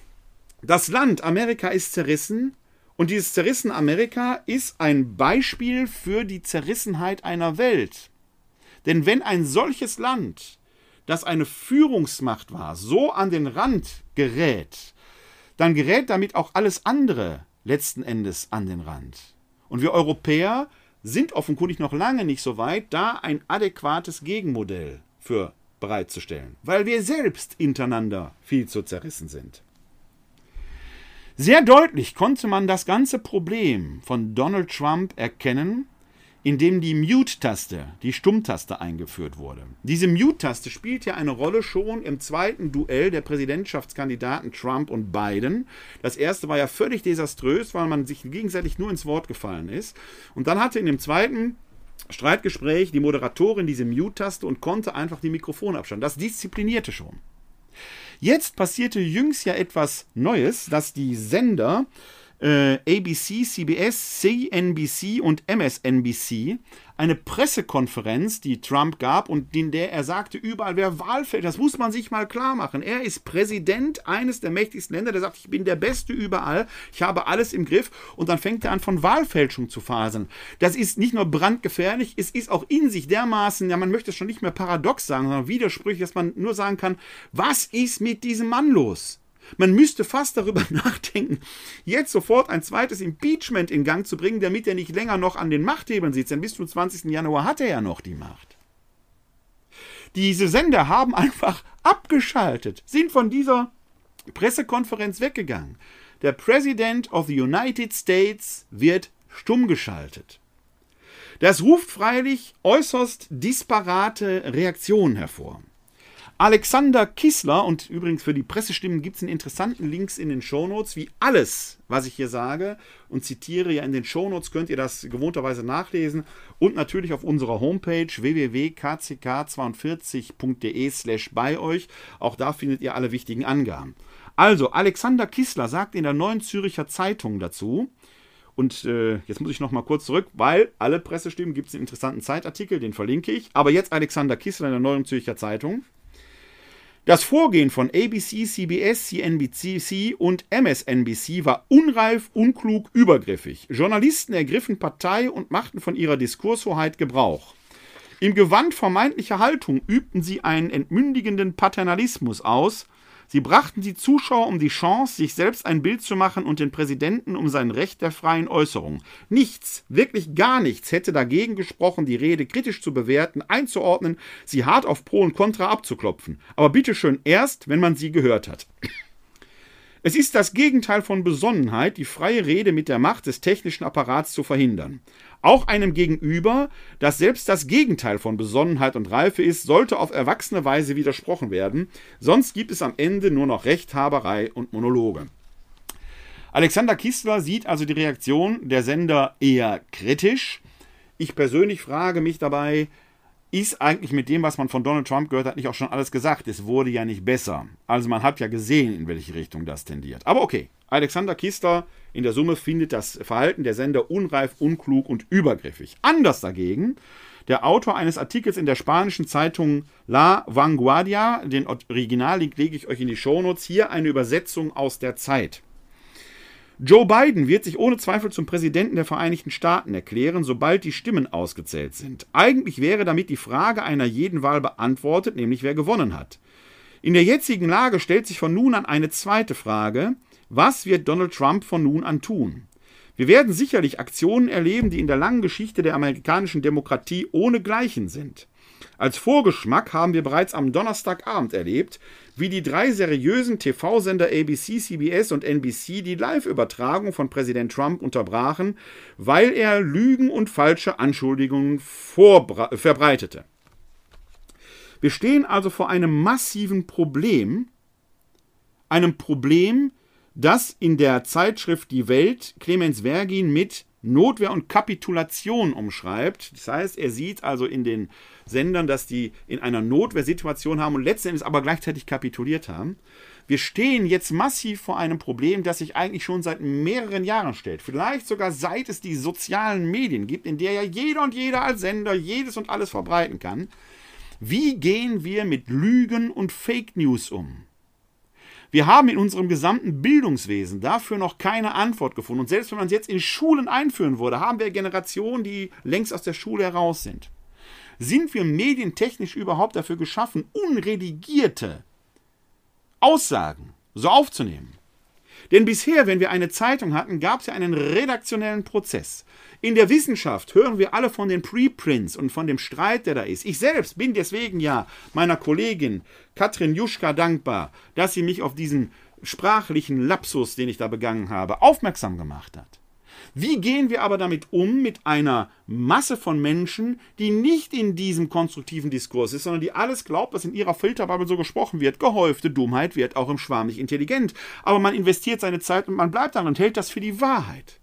das Land Amerika ist zerrissen und dieses zerrissene Amerika ist ein Beispiel für die Zerrissenheit einer Welt. Denn wenn ein solches Land das eine Führungsmacht war, so an den Rand gerät, dann gerät damit auch alles andere letzten Endes an den Rand. Und wir Europäer sind offenkundig noch lange nicht so weit, da ein adäquates Gegenmodell für bereitzustellen, weil wir selbst untereinander viel zu zerrissen sind. Sehr deutlich konnte man das ganze Problem von Donald Trump erkennen, in dem die Mute-Taste, die Stummtaste eingeführt wurde. Diese Mute-Taste spielt ja eine Rolle schon im zweiten Duell der Präsidentschaftskandidaten Trump und Biden. Das erste war ja völlig desaströs, weil man sich gegenseitig nur ins Wort gefallen ist. Und dann hatte in dem zweiten Streitgespräch die Moderatorin diese Mute-Taste und konnte einfach die Mikrofone abstellen. Das disziplinierte schon. Jetzt passierte jüngst ja etwas Neues, dass die Sender äh, ABC, CBS, CNBC und MSNBC eine Pressekonferenz, die Trump gab und in der er sagte, überall wer Wahlfeld, das muss man sich mal klar machen. Er ist Präsident eines der mächtigsten Länder, der sagt, ich bin der Beste überall, ich habe alles im Griff und dann fängt er an von Wahlfälschung zu faseln. Das ist nicht nur brandgefährlich, es ist auch in sich dermaßen, ja man möchte es schon nicht mehr paradox sagen, sondern widersprüchlich, dass man nur sagen kann, was ist mit diesem Mann los? Man müsste fast darüber *laughs* nachdenken, jetzt sofort ein zweites Impeachment in Gang zu bringen, damit er nicht länger noch an den Machthebeln sitzt. Denn bis zum 20. Januar hat er ja noch die Macht. Diese Sender haben einfach abgeschaltet, sind von dieser Pressekonferenz weggegangen. Der President of the United States wird stumm geschaltet. Das ruft freilich äußerst disparate Reaktionen hervor. Alexander Kissler, und übrigens für die Pressestimmen gibt es einen interessanten Links in den Shownotes, wie alles, was ich hier sage und zitiere ja in den Shownotes, könnt ihr das gewohnterweise nachlesen und natürlich auf unserer Homepage www.kck42.de slash bei euch. Auch da findet ihr alle wichtigen Angaben. Also, Alexander Kissler sagt in der Neuen Züricher Zeitung dazu, und äh, jetzt muss ich noch mal kurz zurück, weil alle Pressestimmen gibt es einen interessanten Zeitartikel, den verlinke ich. Aber jetzt Alexander Kissler in der Neuen Zürcher Zeitung. Das Vorgehen von ABC, CBS, CNBC und MSNBC war unreif, unklug, übergriffig. Journalisten ergriffen Partei und machten von ihrer Diskurshoheit Gebrauch. Im Gewand vermeintlicher Haltung übten sie einen entmündigenden Paternalismus aus, Sie brachten die Zuschauer um die Chance, sich selbst ein Bild zu machen und den Präsidenten um sein Recht der freien Äußerung. Nichts, wirklich gar nichts hätte dagegen gesprochen, die Rede kritisch zu bewerten, einzuordnen, sie hart auf Pro und Contra abzuklopfen. Aber bitteschön erst, wenn man sie gehört hat. Es ist das Gegenteil von Besonnenheit, die freie Rede mit der Macht des technischen Apparats zu verhindern. Auch einem Gegenüber, das selbst das Gegenteil von Besonnenheit und Reife ist, sollte auf erwachsene Weise widersprochen werden, sonst gibt es am Ende nur noch Rechthaberei und Monologe. Alexander Kistler sieht also die Reaktion der Sender eher kritisch. Ich persönlich frage mich dabei, ist eigentlich mit dem, was man von Donald Trump gehört hat, nicht auch schon alles gesagt? Es wurde ja nicht besser. Also man hat ja gesehen, in welche Richtung das tendiert. Aber okay, Alexander Kister in der Summe findet das Verhalten der Sender unreif, unklug und übergriffig. Anders dagegen der Autor eines Artikels in der spanischen Zeitung La Vanguardia, den Originallink lege ich euch in die Shownotes, hier eine Übersetzung aus der Zeit. Joe Biden wird sich ohne Zweifel zum Präsidenten der Vereinigten Staaten erklären, sobald die Stimmen ausgezählt sind. Eigentlich wäre damit die Frage einer jeden Wahl beantwortet, nämlich wer gewonnen hat. In der jetzigen Lage stellt sich von nun an eine zweite Frage. Was wird Donald Trump von nun an tun? Wir werden sicherlich Aktionen erleben, die in der langen Geschichte der amerikanischen Demokratie ohne Gleichen sind. Als Vorgeschmack haben wir bereits am Donnerstagabend erlebt, wie die drei seriösen TV-Sender ABC, CBS und NBC die Live-Übertragung von Präsident Trump unterbrachen, weil er Lügen und falsche Anschuldigungen verbreitete. Wir stehen also vor einem massiven Problem, einem Problem, das in der Zeitschrift Die Welt Clemens Vergin mit Notwehr und Kapitulation umschreibt. Das heißt, er sieht also in den Sendern, dass die in einer Notwehrsituation haben und letztendlich aber gleichzeitig kapituliert haben. Wir stehen jetzt massiv vor einem Problem, das sich eigentlich schon seit mehreren Jahren stellt. Vielleicht sogar seit es die sozialen Medien gibt, in der ja jeder und jeder als Sender jedes und alles verbreiten kann. Wie gehen wir mit Lügen und Fake News um? Wir haben in unserem gesamten Bildungswesen dafür noch keine Antwort gefunden. Und selbst wenn man es jetzt in Schulen einführen würde, haben wir Generationen, die längst aus der Schule heraus sind. Sind wir medientechnisch überhaupt dafür geschaffen, unredigierte Aussagen so aufzunehmen? Denn bisher, wenn wir eine Zeitung hatten, gab es ja einen redaktionellen Prozess. In der Wissenschaft hören wir alle von den Preprints und von dem Streit, der da ist. Ich selbst bin deswegen ja meiner Kollegin Katrin Juschka dankbar, dass sie mich auf diesen sprachlichen Lapsus, den ich da begangen habe, aufmerksam gemacht hat. Wie gehen wir aber damit um mit einer Masse von Menschen, die nicht in diesem konstruktiven Diskurs ist, sondern die alles glaubt, was in ihrer Filterbubble so gesprochen wird? Gehäufte Dummheit wird auch im schwarmig intelligent. Aber man investiert seine Zeit und man bleibt dann und hält das für die Wahrheit.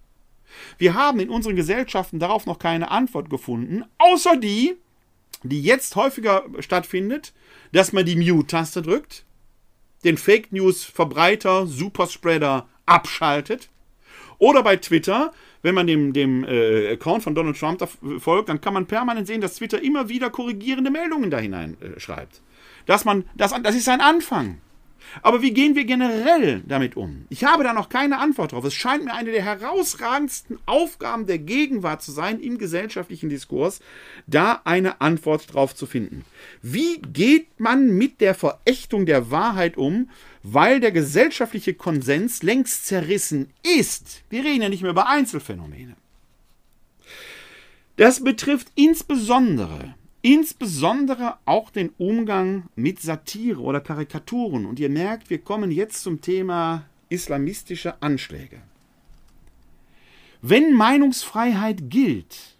Wir haben in unseren Gesellschaften darauf noch keine Antwort gefunden, außer die, die jetzt häufiger stattfindet, dass man die Mute-Taste drückt, den Fake News-Verbreiter, Superspreader abschaltet. Oder bei Twitter, wenn man dem, dem äh, Account von Donald Trump folgt, dann kann man permanent sehen, dass Twitter immer wieder korrigierende Meldungen da hinein äh, schreibt. Dass man, das, das ist ein Anfang. Aber wie gehen wir generell damit um? Ich habe da noch keine Antwort drauf. Es scheint mir eine der herausragendsten Aufgaben der Gegenwart zu sein im gesellschaftlichen Diskurs, da eine Antwort drauf zu finden. Wie geht man mit der Verächtung der Wahrheit um, weil der gesellschaftliche Konsens längst zerrissen ist? Wir reden ja nicht mehr über Einzelfänomene. Das betrifft insbesondere Insbesondere auch den Umgang mit Satire oder Karikaturen. Und ihr merkt, wir kommen jetzt zum Thema islamistische Anschläge. Wenn Meinungsfreiheit gilt,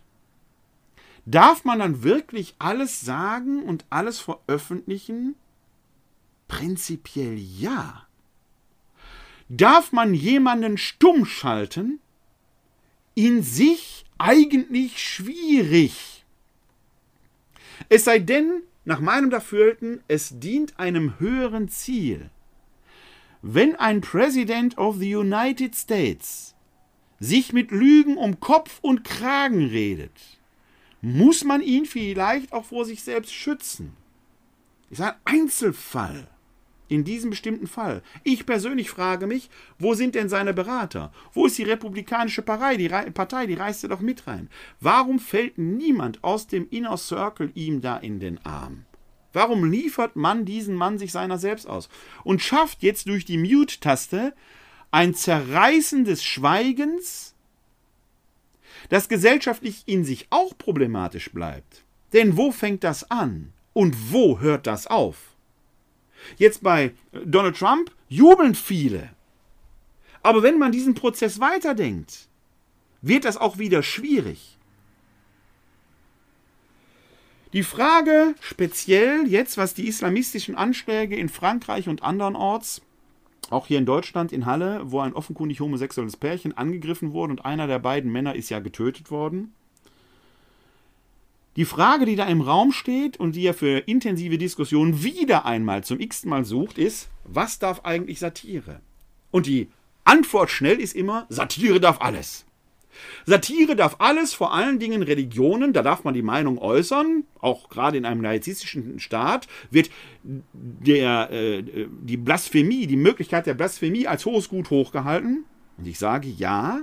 darf man dann wirklich alles sagen und alles veröffentlichen? Prinzipiell ja. Darf man jemanden stumm schalten? In sich eigentlich schwierig. Es sei denn, nach meinem Dafürhalten, es dient einem höheren Ziel. Wenn ein President of the United States sich mit Lügen um Kopf und Kragen redet, muss man ihn vielleicht auch vor sich selbst schützen. Ist ein Einzelfall in diesem bestimmten Fall. Ich persönlich frage mich, wo sind denn seine Berater? Wo ist die Republikanische Partei? Die, Partei, die reiste doch mit rein. Warum fällt niemand aus dem Inner Circle ihm da in den Arm? Warum liefert man diesen Mann sich seiner selbst aus? Und schafft jetzt durch die Mute-Taste ein Zerreißen des Schweigens, das gesellschaftlich in sich auch problematisch bleibt. Denn wo fängt das an? Und wo hört das auf? Jetzt bei Donald Trump jubeln viele. Aber wenn man diesen Prozess weiterdenkt, wird das auch wieder schwierig. Die Frage speziell jetzt, was die islamistischen Anschläge in Frankreich und andernorts, auch hier in Deutschland in Halle, wo ein offenkundig homosexuelles Pärchen angegriffen wurde und einer der beiden Männer ist ja getötet worden, die Frage, die da im Raum steht und die er für intensive Diskussionen wieder einmal zum x Mal sucht, ist, was darf eigentlich Satire? Und die Antwort schnell ist immer, Satire darf alles. Satire darf alles, vor allen Dingen Religionen, da darf man die Meinung äußern, auch gerade in einem laizistischen Staat wird der, äh, die Blasphemie, die Möglichkeit der Blasphemie als hohes Gut hochgehalten. Und ich sage ja,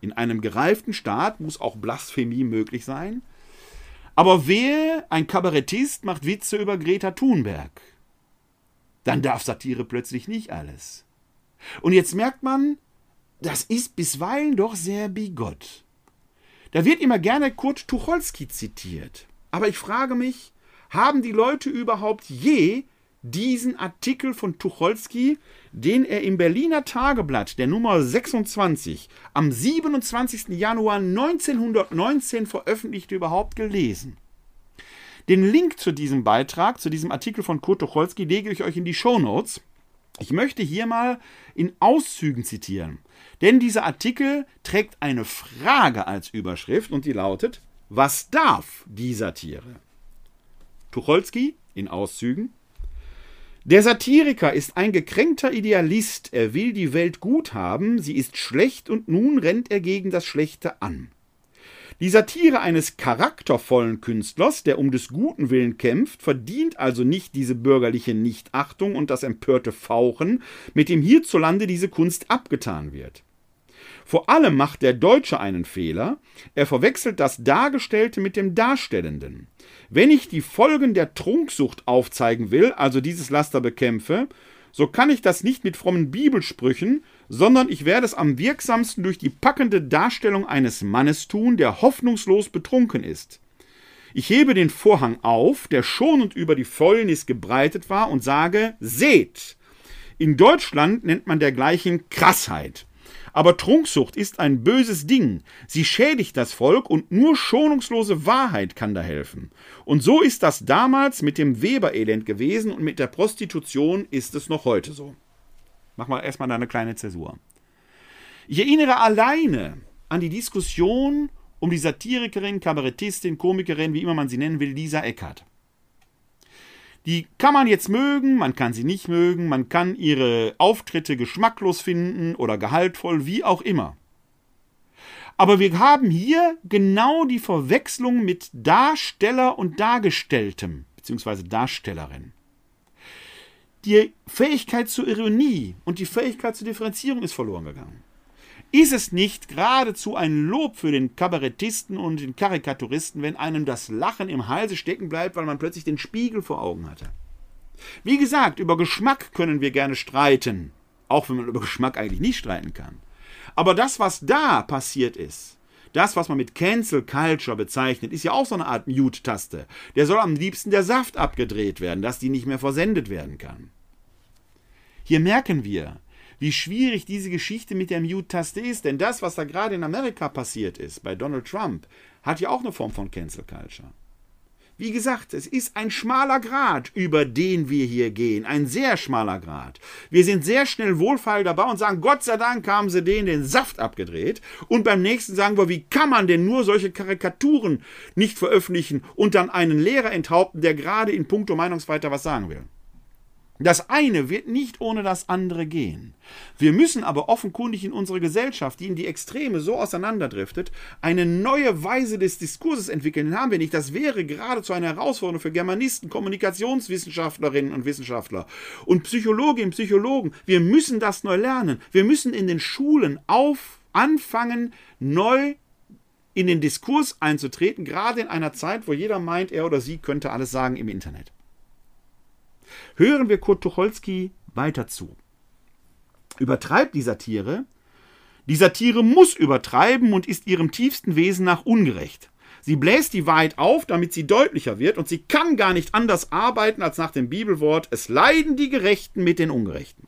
in einem gereiften Staat muss auch Blasphemie möglich sein. Aber wer, ein Kabarettist, macht Witze über Greta Thunberg. Dann darf Satire plötzlich nicht alles. Und jetzt merkt man, das ist bisweilen doch sehr bigott. Da wird immer gerne Kurt Tucholsky zitiert. Aber ich frage mich, haben die Leute überhaupt je diesen Artikel von Tucholsky, den er im Berliner Tageblatt der Nummer 26 am 27. Januar 1919 veröffentlichte, überhaupt gelesen. Den Link zu diesem Beitrag, zu diesem Artikel von Kurt Tucholsky, lege ich euch in die Show Notes. Ich möchte hier mal in Auszügen zitieren, denn dieser Artikel trägt eine Frage als Überschrift und die lautet, was darf die Satire? Tucholsky in Auszügen. Der Satiriker ist ein gekränkter Idealist, er will die Welt gut haben, sie ist schlecht und nun rennt er gegen das Schlechte an. Die Satire eines charaktervollen Künstlers, der um des guten Willen kämpft, verdient also nicht diese bürgerliche Nichtachtung und das empörte Fauchen, mit dem hierzulande diese Kunst abgetan wird. Vor allem macht der Deutsche einen Fehler, er verwechselt das Dargestellte mit dem Darstellenden. Wenn ich die Folgen der Trunksucht aufzeigen will, also dieses Laster bekämpfe, so kann ich das nicht mit frommen Bibelsprüchen, sondern ich werde es am wirksamsten durch die packende Darstellung eines Mannes tun, der hoffnungslos betrunken ist. Ich hebe den Vorhang auf, der schonend über die Fäulnis gebreitet war, und sage: Seht! In Deutschland nennt man dergleichen Krassheit. Aber Trunksucht ist ein böses Ding. Sie schädigt das Volk und nur schonungslose Wahrheit kann da helfen. Und so ist das damals mit dem Weberelend gewesen und mit der Prostitution ist es noch heute so. Mach mal erstmal eine kleine Zäsur. Ich erinnere alleine an die Diskussion um die Satirikerin, Kabarettistin, Komikerin, wie immer man sie nennen will, Lisa Eckert. Die kann man jetzt mögen, man kann sie nicht mögen, man kann ihre Auftritte geschmacklos finden oder gehaltvoll, wie auch immer. Aber wir haben hier genau die Verwechslung mit Darsteller und Dargestelltem, beziehungsweise Darstellerin. Die Fähigkeit zur Ironie und die Fähigkeit zur Differenzierung ist verloren gegangen. Ist es nicht geradezu ein Lob für den Kabarettisten und den Karikaturisten, wenn einem das Lachen im Halse stecken bleibt, weil man plötzlich den Spiegel vor Augen hatte? Wie gesagt, über Geschmack können wir gerne streiten, auch wenn man über Geschmack eigentlich nicht streiten kann. Aber das, was da passiert ist, das, was man mit Cancel Culture bezeichnet, ist ja auch so eine Art Mute-Taste. Der soll am liebsten der Saft abgedreht werden, dass die nicht mehr versendet werden kann. Hier merken wir, wie schwierig diese Geschichte mit der Mute-Taste ist. Denn das, was da gerade in Amerika passiert ist, bei Donald Trump, hat ja auch eine Form von Cancel Culture. Wie gesagt, es ist ein schmaler Grad, über den wir hier gehen. Ein sehr schmaler Grad. Wir sind sehr schnell wohlfeil dabei und sagen, Gott sei Dank haben sie denen den Saft abgedreht. Und beim nächsten sagen wir, wie kann man denn nur solche Karikaturen nicht veröffentlichen und dann einen Lehrer enthaupten, der gerade in puncto Meinungsweiter was sagen will? Das eine wird nicht ohne das andere gehen. Wir müssen aber offenkundig in unserer Gesellschaft, die in die Extreme so auseinanderdriftet, eine neue Weise des Diskurses entwickeln. Den haben wir nicht. Das wäre geradezu eine Herausforderung für Germanisten, Kommunikationswissenschaftlerinnen und Wissenschaftler und Psychologinnen und Psychologen. Wir müssen das neu lernen. Wir müssen in den Schulen auf anfangen, neu in den Diskurs einzutreten, gerade in einer Zeit, wo jeder meint, er oder sie könnte alles sagen im Internet. Hören wir Kurt Tucholsky weiter zu. Übertreibt die Satire? Die Satire muss übertreiben und ist ihrem tiefsten Wesen nach ungerecht. Sie bläst die Wahrheit auf, damit sie deutlicher wird, und sie kann gar nicht anders arbeiten als nach dem Bibelwort, es leiden die Gerechten mit den Ungerechten.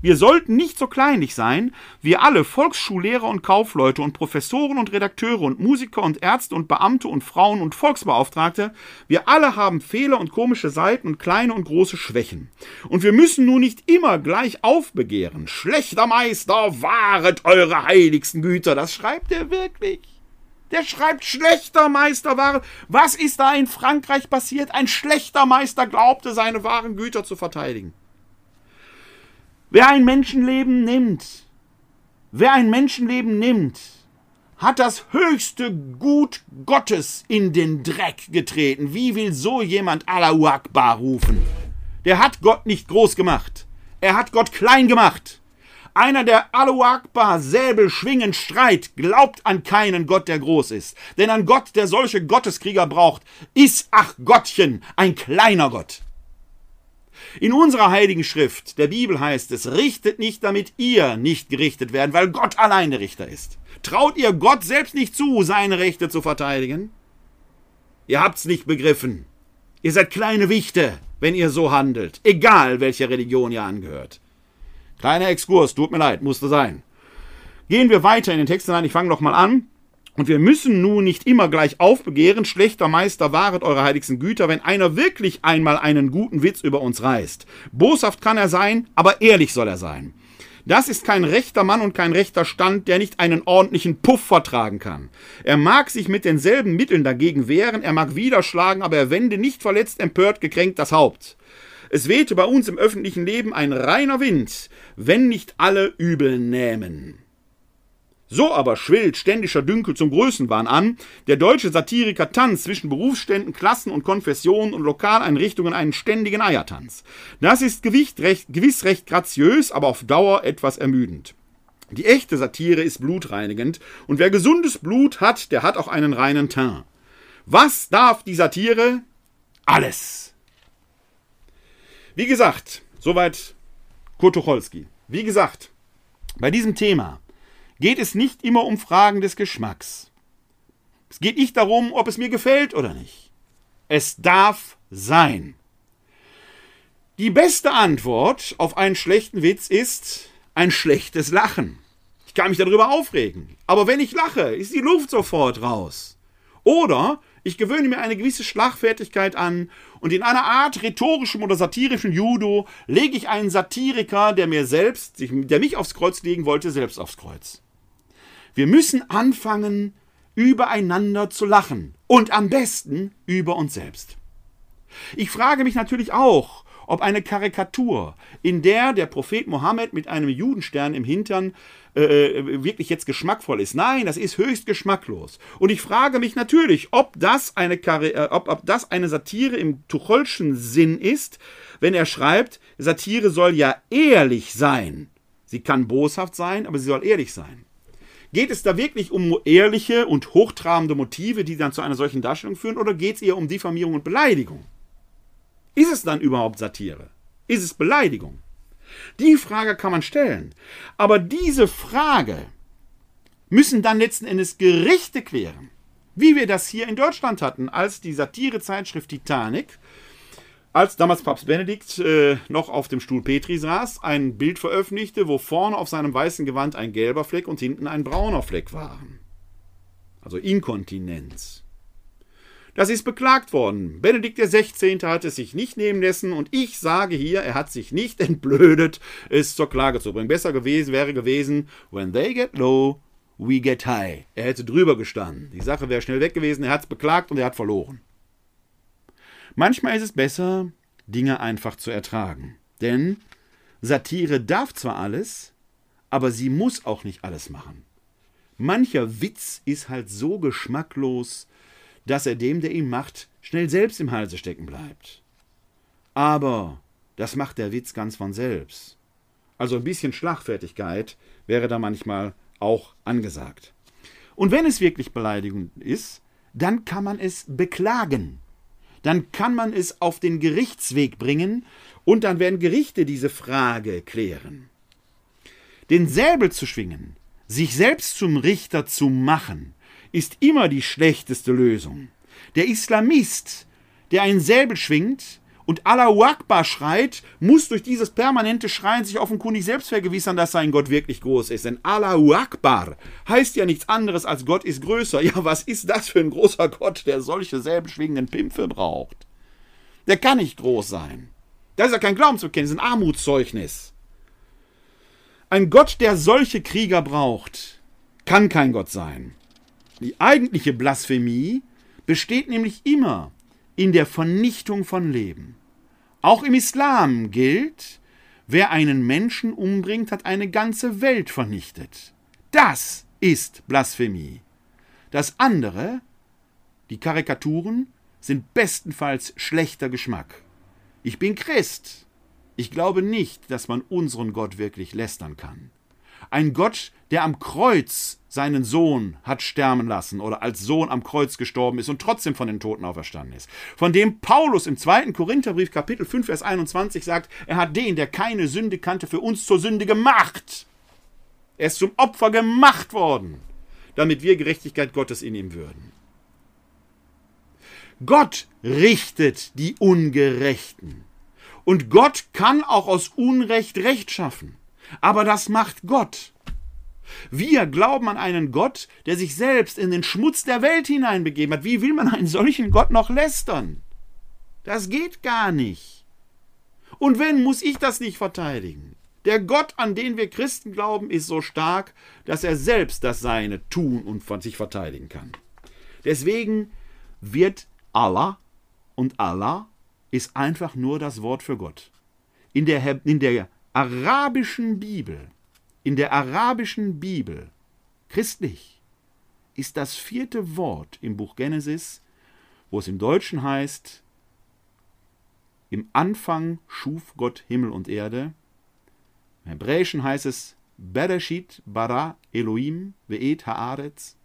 Wir sollten nicht so kleinlich sein. Wir alle, Volksschullehrer und Kaufleute und Professoren und Redakteure und Musiker und Ärzte und Beamte und Frauen und Volksbeauftragte, wir alle haben Fehler und komische Seiten und kleine und große Schwächen. Und wir müssen nun nicht immer gleich aufbegehren. Schlechter Meister, wahret eure heiligsten Güter. Das schreibt er wirklich. Der schreibt schlechter Meister Ware. Was ist da in Frankreich passiert? Ein schlechter Meister glaubte, seine wahren Güter zu verteidigen. Wer ein Menschenleben nimmt, wer ein Menschenleben nimmt, hat das höchste Gut Gottes in den Dreck getreten. Wie will so jemand Allahu Akbar rufen? Der hat Gott nicht groß gemacht. Er hat Gott klein gemacht. Einer, der Allahu Akbar Säbel schwingend streit, glaubt an keinen Gott, der groß ist. Denn ein Gott, der solche Gotteskrieger braucht, ist, ach Gottchen, ein kleiner Gott. In unserer heiligen Schrift, der Bibel heißt es, richtet nicht, damit ihr nicht gerichtet werden, weil Gott allein der Richter ist. Traut ihr Gott selbst nicht zu, seine Rechte zu verteidigen? Ihr habt's nicht begriffen. Ihr seid kleine Wichte, wenn ihr so handelt, egal welcher Religion ihr angehört. Kleiner Exkurs, tut mir leid, musste sein. Gehen wir weiter in den Text hinein. Ich fange noch mal an Und wir müssen nun nicht immer gleich aufbegehren, schlechter Meister wahret eure heiligsten Güter, wenn einer wirklich einmal einen guten Witz über uns reißt. Boshaft kann er sein, aber ehrlich soll er sein. Das ist kein rechter Mann und kein rechter Stand, der nicht einen ordentlichen Puff vertragen kann. Er mag sich mit denselben Mitteln dagegen wehren, er mag widerschlagen, aber er wende nicht verletzt, empört, gekränkt das Haupt. Es wehte bei uns im öffentlichen Leben ein reiner Wind, wenn nicht alle übel nähmen. So aber schwillt ständischer Dünkel zum Größenwahn an. Der deutsche Satiriker tanzt zwischen Berufsständen, Klassen und Konfessionen und Lokaleinrichtungen einen ständigen Eiertanz. Das ist recht, gewiss recht graziös, aber auf Dauer etwas ermüdend. Die echte Satire ist blutreinigend, und wer gesundes Blut hat, der hat auch einen reinen Teint. Was darf die Satire? Alles. Wie gesagt, soweit Kurt Tucholsky. Wie gesagt, bei diesem Thema geht es nicht immer um Fragen des Geschmacks. Es geht nicht darum, ob es mir gefällt oder nicht. Es darf sein. Die beste Antwort auf einen schlechten Witz ist ein schlechtes Lachen. Ich kann mich darüber aufregen. Aber wenn ich lache, ist die Luft sofort raus. Oder ich gewöhne mir eine gewisse Schlagfertigkeit an und in einer Art rhetorischem oder satirischem Judo lege ich einen Satiriker, der mir selbst, der mich aufs Kreuz legen wollte, selbst aufs Kreuz. Wir müssen anfangen, übereinander zu lachen und am besten über uns selbst. Ich frage mich natürlich auch, ob eine Karikatur, in der der Prophet Mohammed mit einem Judenstern im Hintern äh, äh, wirklich jetzt geschmackvoll ist. Nein, das ist höchst geschmacklos. Und ich frage mich natürlich, ob das eine, äh, ob, ob das eine Satire im Tucholschen Sinn ist, wenn er schreibt, Satire soll ja ehrlich sein. Sie kann boshaft sein, aber sie soll ehrlich sein. Geht es da wirklich um ehrliche und hochtrabende Motive, die dann zu einer solchen Darstellung führen, oder geht es eher um Diffamierung und Beleidigung? Ist es dann überhaupt Satire? Ist es Beleidigung? Die Frage kann man stellen. Aber diese Frage müssen dann letzten Endes Gerichte klären. Wie wir das hier in Deutschland hatten, als die Satirezeitschrift Titanic als damals Papst Benedikt äh, noch auf dem Stuhl Petri saß, ein Bild veröffentlichte, wo vorne auf seinem weißen Gewand ein gelber Fleck und hinten ein brauner Fleck waren. Also Inkontinenz. Das ist beklagt worden. Benedikt XVI. hat es sich nicht nehmen lassen und ich sage hier, er hat sich nicht *laughs* entblödet, es zur Klage zu bringen. Besser gewesen wäre gewesen, when they get low, we get high. Er hätte drüber gestanden. Die Sache wäre schnell weg gewesen, er hat es beklagt und er hat verloren. Manchmal ist es besser, Dinge einfach zu ertragen. Denn Satire darf zwar alles, aber sie muss auch nicht alles machen. Mancher Witz ist halt so geschmacklos, dass er dem, der ihn macht, schnell selbst im Halse stecken bleibt. Aber das macht der Witz ganz von selbst. Also ein bisschen Schlagfertigkeit wäre da manchmal auch angesagt. Und wenn es wirklich beleidigend ist, dann kann man es beklagen dann kann man es auf den Gerichtsweg bringen und dann werden Gerichte diese Frage klären. Den Säbel zu schwingen, sich selbst zum Richter zu machen, ist immer die schlechteste Lösung. Der Islamist, der einen Säbel schwingt, und Allahu Akbar schreit, muss durch dieses permanente Schreien sich offenkundig selbst vergewissern, dass sein Gott wirklich groß ist. Denn Allahu Akbar heißt ja nichts anderes als Gott ist größer. Ja, was ist das für ein großer Gott, der solche selbstschwingenden Pimpfe braucht? Der kann nicht groß sein. Das ist ja kein Glaubensbekenntnis, ein Armutszeugnis. Ein Gott, der solche Krieger braucht, kann kein Gott sein. Die eigentliche Blasphemie besteht nämlich immer in der Vernichtung von Leben. Auch im Islam gilt, wer einen Menschen umbringt, hat eine ganze Welt vernichtet. Das ist Blasphemie. Das andere, die Karikaturen, sind bestenfalls schlechter Geschmack. Ich bin Christ. Ich glaube nicht, dass man unseren Gott wirklich lästern kann. Ein Gott, der am Kreuz seinen Sohn hat sterben lassen oder als Sohn am Kreuz gestorben ist und trotzdem von den Toten auferstanden ist. Von dem Paulus im zweiten Korintherbrief Kapitel 5 Vers 21 sagt, er hat den, der keine Sünde kannte, für uns zur Sünde gemacht. Er ist zum Opfer gemacht worden, damit wir Gerechtigkeit Gottes in ihm würden. Gott richtet die Ungerechten. Und Gott kann auch aus Unrecht Recht schaffen. Aber das macht Gott. Wir glauben an einen Gott, der sich selbst in den Schmutz der Welt hineinbegeben hat. Wie will man einen solchen Gott noch lästern? Das geht gar nicht. Und wenn, muss ich das nicht verteidigen. Der Gott, an den wir Christen glauben, ist so stark, dass er selbst das Seine tun und von sich verteidigen kann. Deswegen wird Allah und Allah ist einfach nur das Wort für Gott. In der, in der arabischen Bibel, in der arabischen Bibel, christlich, ist das vierte Wort im Buch Genesis, wo es im Deutschen heißt, im Anfang schuf Gott Himmel und Erde. Im Hebräischen heißt es Bereshit bara Elohim ve'et haaretz.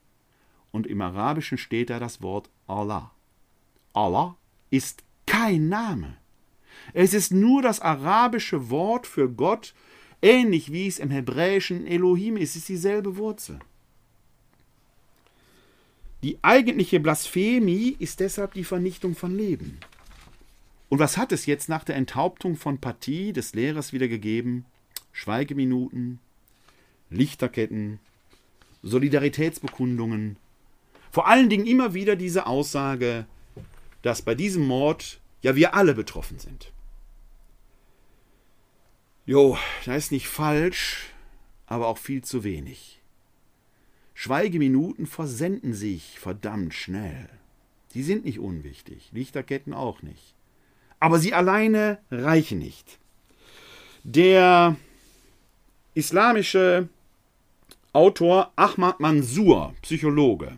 Und im Arabischen steht da das Wort Allah. Allah ist kein Name. Es ist nur das arabische Wort für Gott, ähnlich wie es im Hebräischen Elohim ist. Es ist dieselbe Wurzel. Die eigentliche Blasphemie ist deshalb die Vernichtung von Leben. Und was hat es jetzt nach der Enthauptung von Partie des Lehrers wieder gegeben? Schweigeminuten, Lichterketten, Solidaritätsbekundungen, vor allen Dingen immer wieder diese Aussage, dass bei diesem Mord ja wir alle betroffen sind. Jo, das ist nicht falsch, aber auch viel zu wenig. Schweigeminuten versenden sich verdammt schnell. Die sind nicht unwichtig, Lichterketten auch nicht aber sie alleine reichen nicht. Der islamische Autor Ahmad Mansour, Psychologe,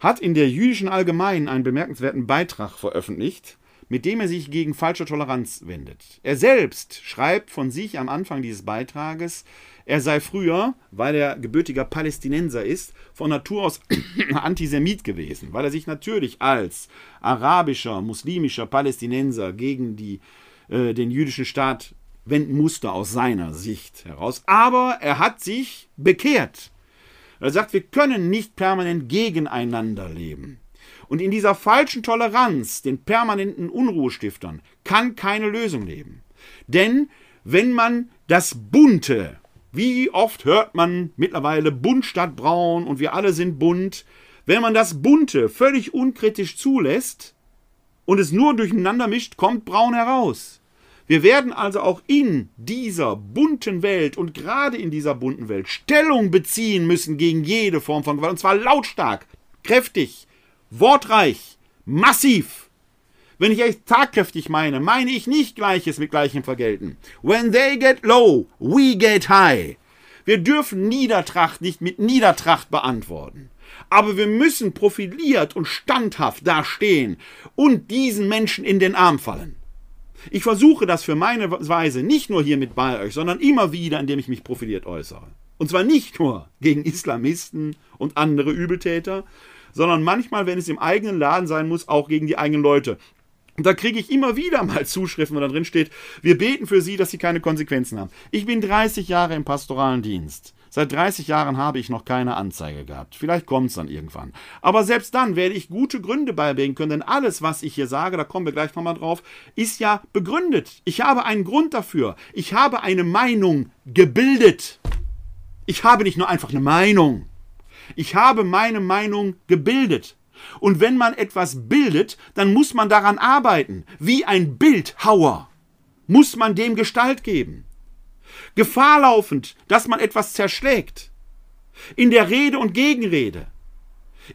hat in der jüdischen Allgemeinen einen bemerkenswerten Beitrag veröffentlicht, mit dem er sich gegen falsche Toleranz wendet. Er selbst schreibt von sich am Anfang dieses Beitrages, er sei früher, weil er gebürtiger Palästinenser ist, von Natur aus *clears throat* Antisemit gewesen, weil er sich natürlich als arabischer, muslimischer Palästinenser gegen die, äh, den jüdischen Staat wenden musste aus seiner Sicht heraus. Aber er hat sich bekehrt. Er sagt, wir können nicht permanent gegeneinander leben. Und in dieser falschen Toleranz, den permanenten Unruhestiftern, kann keine Lösung leben. Denn wenn man das Bunte, wie oft hört man mittlerweile bunt statt braun und wir alle sind bunt, wenn man das Bunte völlig unkritisch zulässt und es nur durcheinander mischt, kommt braun heraus. Wir werden also auch in dieser bunten Welt und gerade in dieser bunten Welt Stellung beziehen müssen gegen jede Form von Gewalt, und zwar lautstark, kräftig, wortreich, massiv. Wenn ich echt tagkräftig meine, meine ich nicht Gleiches mit Gleichem vergelten. When they get low, we get high. Wir dürfen Niedertracht nicht mit Niedertracht beantworten. Aber wir müssen profiliert und standhaft dastehen und diesen Menschen in den Arm fallen. Ich versuche das für meine Weise nicht nur hier mit bei euch, sondern immer wieder, indem ich mich profiliert äußere. Und zwar nicht nur gegen Islamisten und andere Übeltäter, sondern manchmal, wenn es im eigenen Laden sein muss, auch gegen die eigenen Leute. Und da kriege ich immer wieder mal *laughs* Zuschriften, wo da drin steht, wir beten für sie, dass sie keine Konsequenzen haben. Ich bin 30 Jahre im pastoralen Dienst. Seit 30 Jahren habe ich noch keine Anzeige gehabt. Vielleicht kommt es dann irgendwann. Aber selbst dann werde ich gute Gründe beibringen können, denn alles, was ich hier sage, da kommen wir gleich nochmal drauf, ist ja begründet. Ich habe einen Grund dafür. Ich habe eine Meinung gebildet. Ich habe nicht nur einfach eine Meinung. Ich habe meine Meinung gebildet. Und wenn man etwas bildet, dann muss man daran arbeiten. Wie ein Bildhauer muss man dem Gestalt geben. Gefahr laufend, dass man etwas zerschlägt. In der Rede und Gegenrede.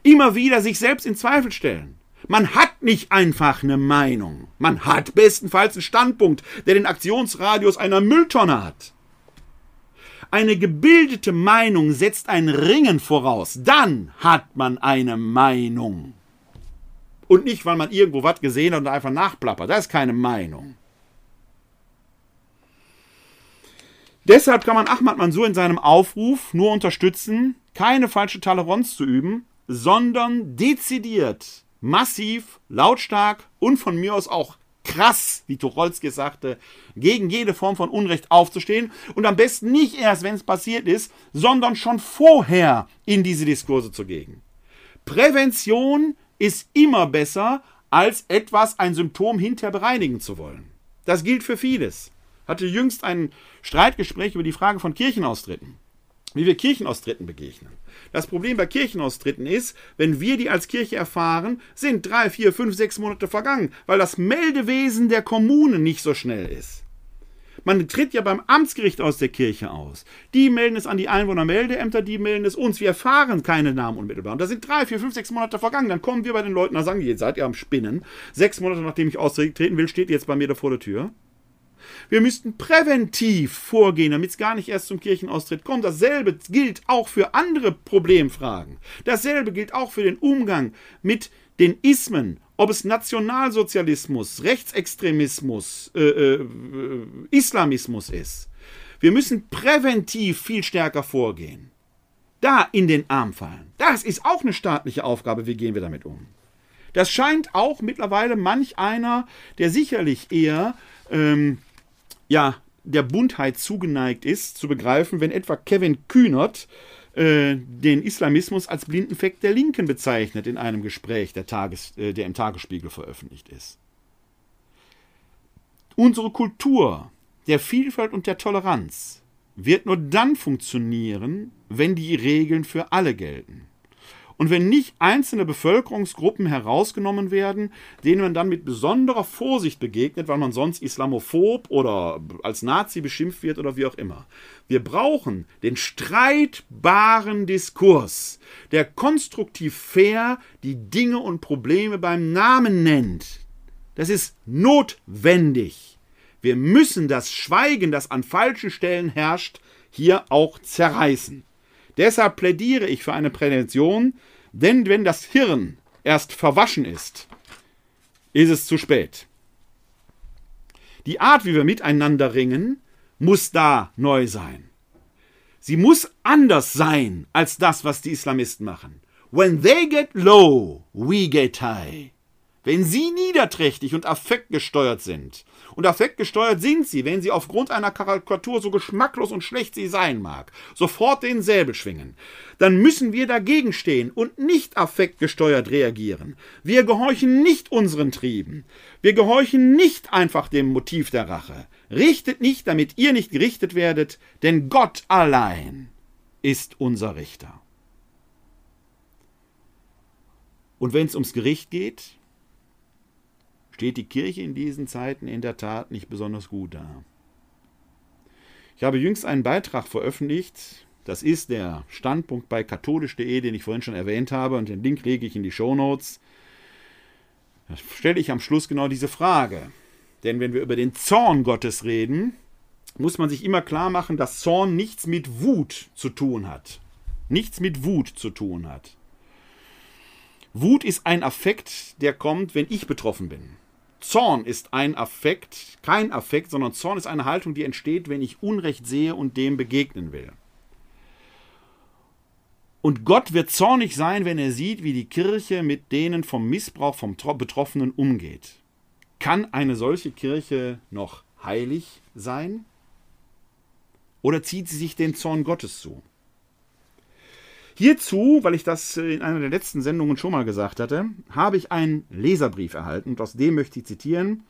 Immer wieder sich selbst in Zweifel stellen. Man hat nicht einfach eine Meinung. Man hat bestenfalls einen Standpunkt, der den Aktionsradius einer Mülltonne hat. Eine gebildete Meinung setzt ein Ringen voraus. Dann hat man eine Meinung. Und nicht, weil man irgendwo was gesehen hat und einfach nachplappert. Das ist keine Meinung. Deshalb kann man Ahmad Mansur in seinem Aufruf nur unterstützen, keine falsche Toleranz zu üben, sondern dezidiert, massiv, lautstark und von mir aus auch krass, wie Tucholsky sagte, gegen jede Form von Unrecht aufzustehen und am besten nicht erst, wenn es passiert ist, sondern schon vorher in diese Diskurse zu gehen. Prävention ist immer besser, als etwas, ein Symptom hinterher bereinigen zu wollen. Das gilt für vieles. Hatte jüngst ein Streitgespräch über die Frage von Kirchenaustritten. wie wir Kirchenaustritten begegnen. Das Problem bei Kirchenaustritten ist, wenn wir die als Kirche erfahren, sind drei, vier, fünf, sechs Monate vergangen, weil das Meldewesen der Kommune nicht so schnell ist. Man tritt ja beim Amtsgericht aus der Kirche aus. Die melden es an die Einwohnermeldeämter, die melden es uns. Wir erfahren keine Namen unmittelbar. Und da sind drei, vier, fünf, sechs Monate vergangen. Dann kommen wir bei den Leuten und sagen, ihr seid ihr am Spinnen. Sechs Monate nachdem ich austreten will, steht ihr jetzt bei mir da vor der Tür. Wir müssten präventiv vorgehen, damit es gar nicht erst zum Kirchenaustritt kommt. Dasselbe gilt auch für andere Problemfragen. Dasselbe gilt auch für den Umgang mit den Ismen, ob es Nationalsozialismus, Rechtsextremismus, äh, äh, Islamismus ist. Wir müssen präventiv viel stärker vorgehen. Da in den Arm fallen. Das ist auch eine staatliche Aufgabe. Wie gehen wir damit um? Das scheint auch mittlerweile manch einer, der sicherlich eher ähm, ja, der Buntheit zugeneigt ist, zu begreifen, wenn etwa Kevin Kühnert äh, den Islamismus als Blindenfleck der Linken bezeichnet in einem Gespräch, der, Tages, äh, der im Tagesspiegel veröffentlicht ist. Unsere Kultur der Vielfalt und der Toleranz wird nur dann funktionieren, wenn die Regeln für alle gelten. Und wenn nicht einzelne Bevölkerungsgruppen herausgenommen werden, denen man dann mit besonderer Vorsicht begegnet, weil man sonst islamophob oder als Nazi beschimpft wird oder wie auch immer. Wir brauchen den streitbaren Diskurs, der konstruktiv fair die Dinge und Probleme beim Namen nennt. Das ist notwendig. Wir müssen das Schweigen, das an falschen Stellen herrscht, hier auch zerreißen. Deshalb plädiere ich für eine Prävention, denn wenn das Hirn erst verwaschen ist, ist es zu spät. Die Art, wie wir miteinander ringen, muss da neu sein. Sie muss anders sein als das, was die Islamisten machen. When they get low, we get high. Wenn sie niederträchtig und affektgesteuert sind, und affektgesteuert sind sie, wenn sie aufgrund einer Karikatur so geschmacklos und schlecht sie sein mag, sofort den Säbel schwingen, dann müssen wir dagegen stehen und nicht affektgesteuert reagieren. Wir gehorchen nicht unseren Trieben. Wir gehorchen nicht einfach dem Motiv der Rache. Richtet nicht, damit ihr nicht gerichtet werdet, denn Gott allein ist unser Richter. Und wenn es ums Gericht geht, steht die Kirche in diesen Zeiten in der Tat nicht besonders gut da. Ich habe jüngst einen Beitrag veröffentlicht, das ist der Standpunkt bei katholisch.de, den ich vorhin schon erwähnt habe, und den Link lege ich in die Show Notes. Da stelle ich am Schluss genau diese Frage. Denn wenn wir über den Zorn Gottes reden, muss man sich immer klar machen, dass Zorn nichts mit Wut zu tun hat. Nichts mit Wut zu tun hat. Wut ist ein Affekt, der kommt, wenn ich betroffen bin. Zorn ist ein Affekt, kein Affekt, sondern Zorn ist eine Haltung, die entsteht, wenn ich Unrecht sehe und dem begegnen will. Und Gott wird zornig sein, wenn er sieht, wie die Kirche mit denen vom Missbrauch vom Betroffenen umgeht. Kann eine solche Kirche noch heilig sein? Oder zieht sie sich den Zorn Gottes zu? Hierzu, weil ich das in einer der letzten Sendungen schon mal gesagt hatte, habe ich einen Leserbrief erhalten und aus dem möchte ich zitieren.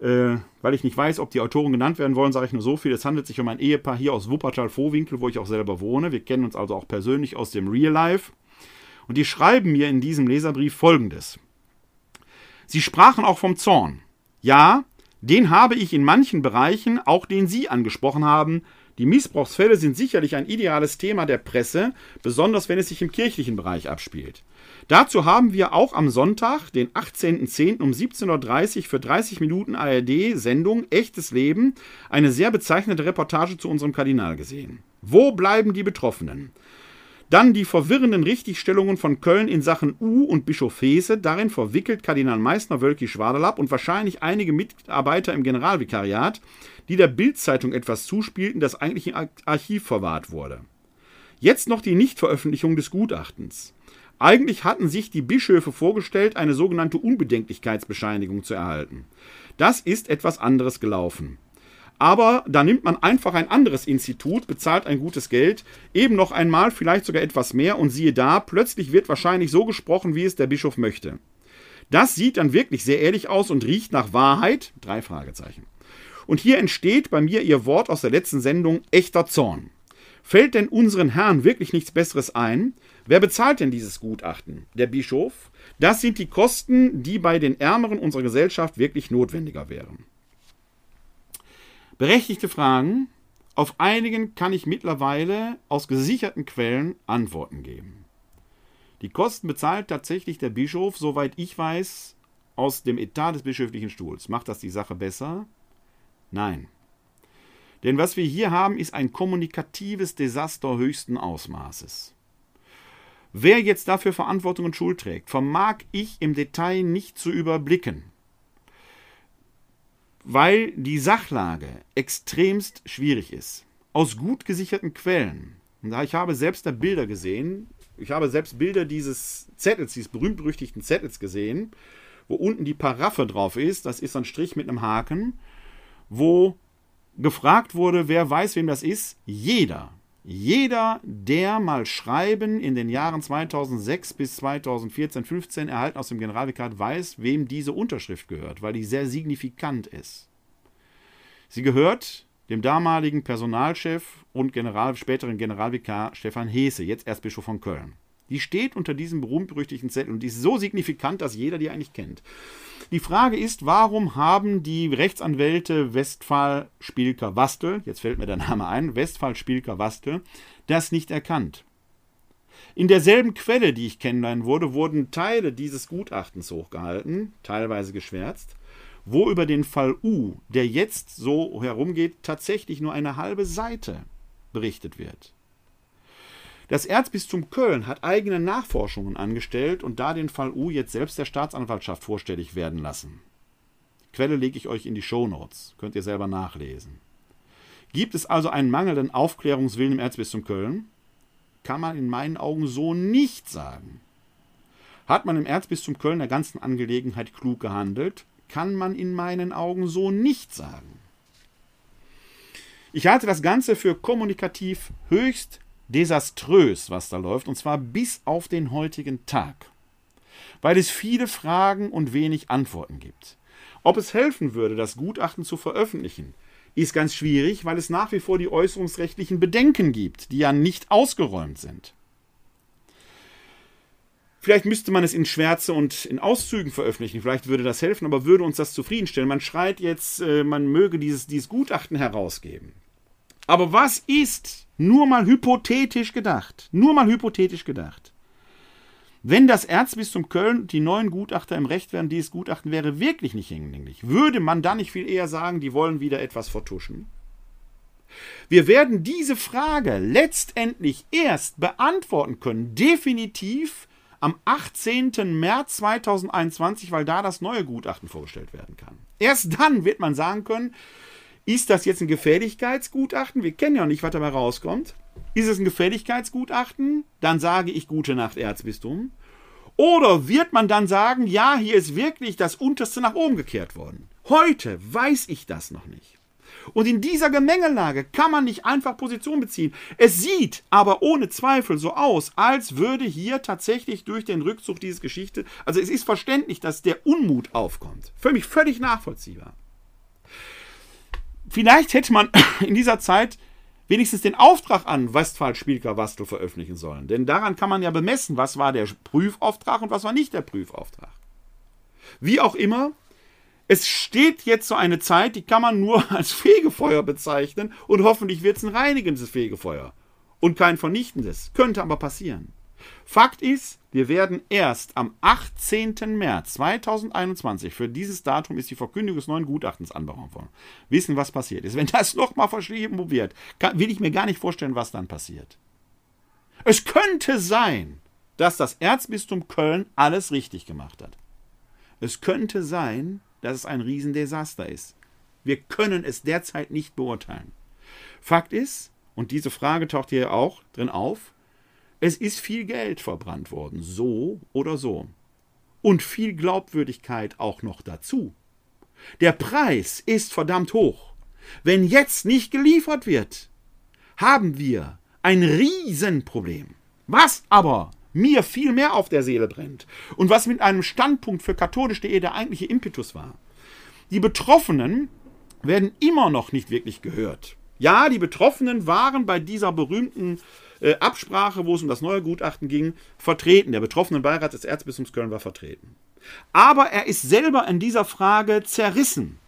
Äh, weil ich nicht weiß, ob die Autoren genannt werden wollen, sage ich nur so viel. Es handelt sich um ein Ehepaar hier aus Wuppertal-Vohwinkel, wo ich auch selber wohne. Wir kennen uns also auch persönlich aus dem Real Life. Und die schreiben mir in diesem Leserbrief folgendes. Sie sprachen auch vom Zorn. Ja, den habe ich in manchen Bereichen, auch den Sie angesprochen haben, die Missbrauchsfälle sind sicherlich ein ideales Thema der Presse, besonders wenn es sich im kirchlichen Bereich abspielt. Dazu haben wir auch am Sonntag, den 18.10. um 17.30 Uhr für 30 Minuten ARD-Sendung Echtes Leben eine sehr bezeichnete Reportage zu unserem Kardinal gesehen. Wo bleiben die Betroffenen? Dann die verwirrenden Richtigstellungen von Köln in Sachen U und Bischof Hese. Darin verwickelt Kardinal Meißner Wölki Schwaderlapp und wahrscheinlich einige Mitarbeiter im Generalvikariat die der Bildzeitung etwas zuspielten, das eigentlich im Archiv verwahrt wurde. Jetzt noch die Nichtveröffentlichung des Gutachtens. Eigentlich hatten sich die Bischöfe vorgestellt, eine sogenannte Unbedenklichkeitsbescheinigung zu erhalten. Das ist etwas anderes gelaufen. Aber da nimmt man einfach ein anderes Institut, bezahlt ein gutes Geld, eben noch einmal, vielleicht sogar etwas mehr, und siehe da, plötzlich wird wahrscheinlich so gesprochen, wie es der Bischof möchte. Das sieht dann wirklich sehr ehrlich aus und riecht nach Wahrheit. Drei Fragezeichen. Und hier entsteht bei mir Ihr Wort aus der letzten Sendung echter Zorn. Fällt denn unseren Herren wirklich nichts Besseres ein? Wer bezahlt denn dieses Gutachten? Der Bischof? Das sind die Kosten, die bei den Ärmeren unserer Gesellschaft wirklich notwendiger wären. Berechtigte Fragen. Auf einigen kann ich mittlerweile aus gesicherten Quellen Antworten geben. Die Kosten bezahlt tatsächlich der Bischof, soweit ich weiß, aus dem Etat des bischöflichen Stuhls. Macht das die Sache besser? Nein. Denn was wir hier haben, ist ein kommunikatives Desaster höchsten Ausmaßes. Wer jetzt dafür Verantwortung und Schuld trägt, vermag ich im Detail nicht zu überblicken, weil die Sachlage extremst schwierig ist. Aus gut gesicherten Quellen. Ich habe selbst da Bilder gesehen. Ich habe selbst Bilder dieses Zettels, dieses berühmt-berüchtigten Zettels gesehen, wo unten die Paraffe drauf ist. Das ist ein Strich mit einem Haken, wo gefragt wurde, wer weiß, wem das ist. Jeder, jeder, der mal Schreiben in den Jahren 2006 bis 2014, 15 erhalten aus dem Generalvikar, weiß, wem diese Unterschrift gehört, weil die sehr signifikant ist. Sie gehört dem damaligen Personalchef und General, späteren Generalvikar Stefan Heese, jetzt Erzbischof von Köln. Die steht unter diesem berühmt-berüchtigten Zettel und die ist so signifikant, dass jeder die eigentlich kennt. Die Frage ist, warum haben die Rechtsanwälte Westphal Spielker Wastel, jetzt fällt mir der Name ein, Westphal Spielker Wastel, das nicht erkannt? In derselben Quelle, die ich kennenlernen wurde, wurden Teile dieses Gutachtens hochgehalten, teilweise geschwärzt, wo über den Fall U, der jetzt so herumgeht, tatsächlich nur eine halbe Seite berichtet wird. Das Erzbistum Köln hat eigene Nachforschungen angestellt und da den Fall U jetzt selbst der Staatsanwaltschaft vorstellig werden lassen. Quelle lege ich euch in die Shownotes, könnt ihr selber nachlesen. Gibt es also einen mangelnden Aufklärungswillen im Erzbistum Köln? Kann man in meinen Augen so nicht sagen. Hat man im Erzbistum Köln der ganzen Angelegenheit klug gehandelt? Kann man in meinen Augen so nicht sagen. Ich halte das Ganze für kommunikativ höchst desaströs, was da läuft, und zwar bis auf den heutigen Tag, weil es viele Fragen und wenig Antworten gibt. Ob es helfen würde, das Gutachten zu veröffentlichen, ist ganz schwierig, weil es nach wie vor die äußerungsrechtlichen Bedenken gibt, die ja nicht ausgeräumt sind. Vielleicht müsste man es in Schwärze und in Auszügen veröffentlichen, vielleicht würde das helfen, aber würde uns das zufriedenstellen. Man schreit jetzt, äh, man möge dieses, dieses Gutachten herausgeben. Aber was ist, nur mal hypothetisch gedacht, nur mal hypothetisch gedacht, wenn das Erzbistum Köln die neuen Gutachter im Recht wären, dieses Gutachten wäre wirklich nicht hinlänglich, würde man dann nicht viel eher sagen, die wollen wieder etwas vertuschen? Wir werden diese Frage letztendlich erst beantworten können, definitiv am 18. März 2021, weil da das neue Gutachten vorgestellt werden kann. Erst dann wird man sagen können, ist das jetzt ein Gefälligkeitsgutachten? Wir kennen ja nicht, was dabei rauskommt. Ist es ein Gefälligkeitsgutachten? Dann sage ich gute Nacht, Erzbistum. Oder wird man dann sagen, ja, hier ist wirklich das Unterste nach oben gekehrt worden? Heute weiß ich das noch nicht. Und in dieser Gemengelage kann man nicht einfach Position beziehen. Es sieht aber ohne Zweifel so aus, als würde hier tatsächlich durch den Rückzug dieses Geschichte, also es ist verständlich, dass der Unmut aufkommt. Für mich völlig nachvollziehbar. Vielleicht hätte man *coughs* in dieser Zeit wenigstens den Auftrag an Westphal Spielker Wastel veröffentlichen sollen. Denn daran kann man ja bemessen, was war der Prüfauftrag und was war nicht der Prüfauftrag. Wie auch immer, es steht jetzt so eine Zeit, die kann man nur *laughs* als Fegefeuer bezeichnen und hoffentlich wird es ein reinigendes Fegefeuer und kein vernichtendes. Könnte aber passieren. Fakt ist, wir werden erst am 18. März 2021, für dieses Datum ist die Verkündigung des neuen Gutachtens anberaumt worden, wissen, was passiert ist. Wenn das *laughs* nochmal verschrieben wird, kann, will ich mir gar nicht vorstellen, was dann passiert. Es könnte sein, dass das Erzbistum Köln alles richtig gemacht hat. Es könnte sein, dass es ein Riesendesaster ist. Wir können es derzeit nicht beurteilen. Fakt ist, und diese Frage taucht hier auch drin auf, es ist viel Geld verbrannt worden, so oder so. Und viel Glaubwürdigkeit auch noch dazu. Der Preis ist verdammt hoch. Wenn jetzt nicht geliefert wird, haben wir ein Riesenproblem. Was aber mir viel mehr auf der Seele brennt und was mit einem Standpunkt für katholisch.de der eigentliche Impetus war. Die Betroffenen werden immer noch nicht wirklich gehört. Ja, die Betroffenen waren bei dieser berühmten äh, Absprache, wo es um das neue Gutachten ging, vertreten. Der betroffenen Beirat des Erzbistums Köln war vertreten. Aber er ist selber in dieser Frage zerrissen.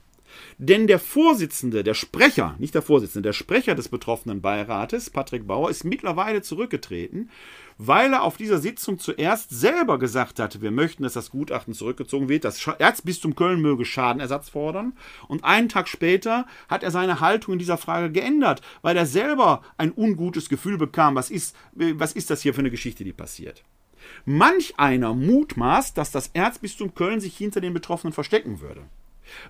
Denn der Vorsitzende, der Sprecher, nicht der Vorsitzende, der Sprecher des betroffenen Beirates, Patrick Bauer, ist mittlerweile zurückgetreten, weil er auf dieser Sitzung zuerst selber gesagt hatte, wir möchten, dass das Gutachten zurückgezogen wird, das Erzbistum Köln möge Schadenersatz fordern. Und einen Tag später hat er seine Haltung in dieser Frage geändert, weil er selber ein ungutes Gefühl bekam, was ist, was ist das hier für eine Geschichte, die passiert. Manch einer mutmaßt, dass das Erzbistum Köln sich hinter den Betroffenen verstecken würde.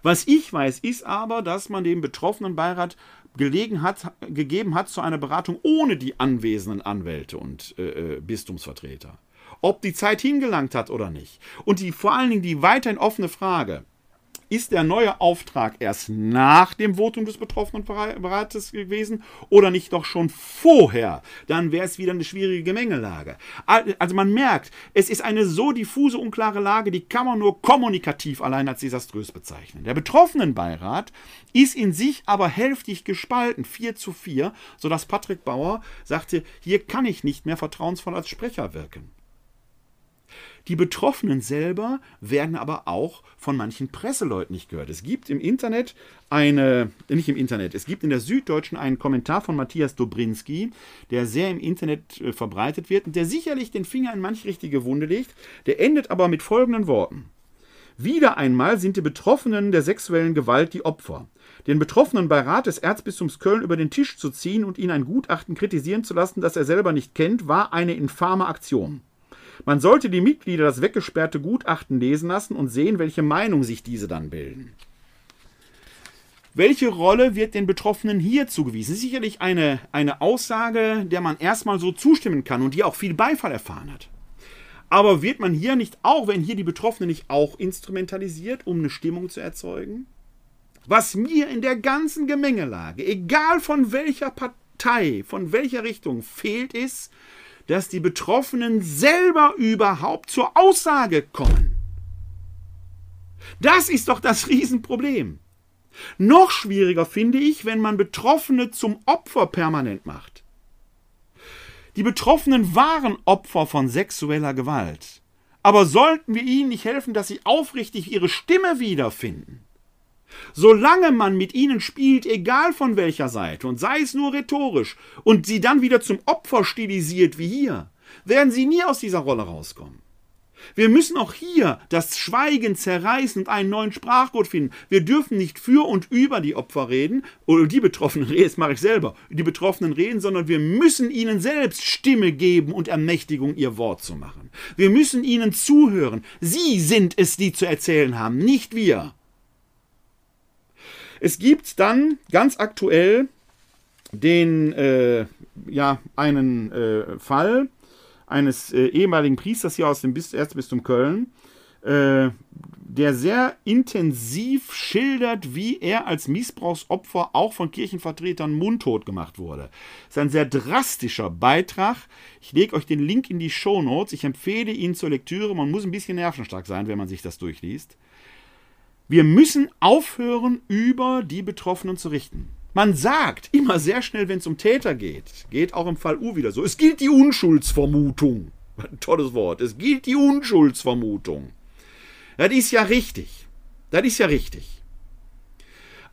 Was ich weiß, ist aber, dass man dem betroffenen Beirat gelegen hat, gegeben hat zu einer Beratung ohne die anwesenden Anwälte und äh, äh, Bistumsvertreter. Ob die Zeit hingelangt hat oder nicht. Und die vor allen Dingen die weiterhin offene Frage, ist der neue Auftrag erst nach dem Votum des betroffenen Berates gewesen oder nicht doch schon vorher? Dann wäre es wieder eine schwierige Gemengelage. Also man merkt, es ist eine so diffuse, unklare Lage, die kann man nur kommunikativ allein als desaströs bezeichnen. Der betroffenen Beirat ist in sich aber hälftig gespalten, 4 zu 4, sodass Patrick Bauer sagte, hier kann ich nicht mehr vertrauensvoll als Sprecher wirken. Die Betroffenen selber werden aber auch von manchen Presseleuten nicht gehört. Es gibt im Internet eine, nicht im Internet, es gibt in der Süddeutschen einen Kommentar von Matthias Dobrinski, der sehr im Internet äh, verbreitet wird und der sicherlich den Finger in manch richtige Wunde legt. Der endet aber mit folgenden Worten. Wieder einmal sind die Betroffenen der sexuellen Gewalt die Opfer. Den Betroffenen bei Rat des Erzbistums Köln über den Tisch zu ziehen und ihn ein Gutachten kritisieren zu lassen, das er selber nicht kennt, war eine infame Aktion. Man sollte die Mitglieder das weggesperrte Gutachten lesen lassen und sehen, welche Meinung sich diese dann bilden. Welche Rolle wird den Betroffenen hier zugewiesen? Sicherlich eine, eine Aussage, der man erstmal so zustimmen kann und die auch viel Beifall erfahren hat. Aber wird man hier nicht auch, wenn hier die Betroffenen nicht auch instrumentalisiert, um eine Stimmung zu erzeugen? Was mir in der ganzen Gemengelage, egal von welcher Partei, von welcher Richtung, fehlt, ist, dass die Betroffenen selber überhaupt zur Aussage kommen. Das ist doch das Riesenproblem. Noch schwieriger finde ich, wenn man Betroffene zum Opfer permanent macht. Die Betroffenen waren Opfer von sexueller Gewalt. Aber sollten wir ihnen nicht helfen, dass sie aufrichtig ihre Stimme wiederfinden? Solange man mit ihnen spielt, egal von welcher Seite, und sei es nur rhetorisch, und sie dann wieder zum Opfer stilisiert wie hier, werden sie nie aus dieser Rolle rauskommen. Wir müssen auch hier das Schweigen zerreißen und einen neuen Sprachcode finden. Wir dürfen nicht für und über die Opfer reden, oder die Betroffenen reden, das mache ich selber, die Betroffenen reden, sondern wir müssen ihnen selbst Stimme geben und Ermächtigung, ihr Wort zu machen. Wir müssen ihnen zuhören. Sie sind es, die zu erzählen haben, nicht wir. Es gibt dann ganz aktuell den, äh, ja, einen äh, Fall eines äh, ehemaligen Priesters hier aus dem Erzbistum Köln, äh, der sehr intensiv schildert, wie er als Missbrauchsopfer auch von Kirchenvertretern mundtot gemacht wurde. Das ist ein sehr drastischer Beitrag. Ich lege euch den Link in die Show Notes. Ich empfehle ihn zur Lektüre. Man muss ein bisschen nervenstark sein, wenn man sich das durchliest. Wir müssen aufhören, über die Betroffenen zu richten. Man sagt immer sehr schnell, wenn es um Täter geht, geht auch im Fall U wieder so, es gilt die Unschuldsvermutung. *laughs* Ein tolles Wort. Es gilt die Unschuldsvermutung. Das ist ja richtig. Das ist ja richtig.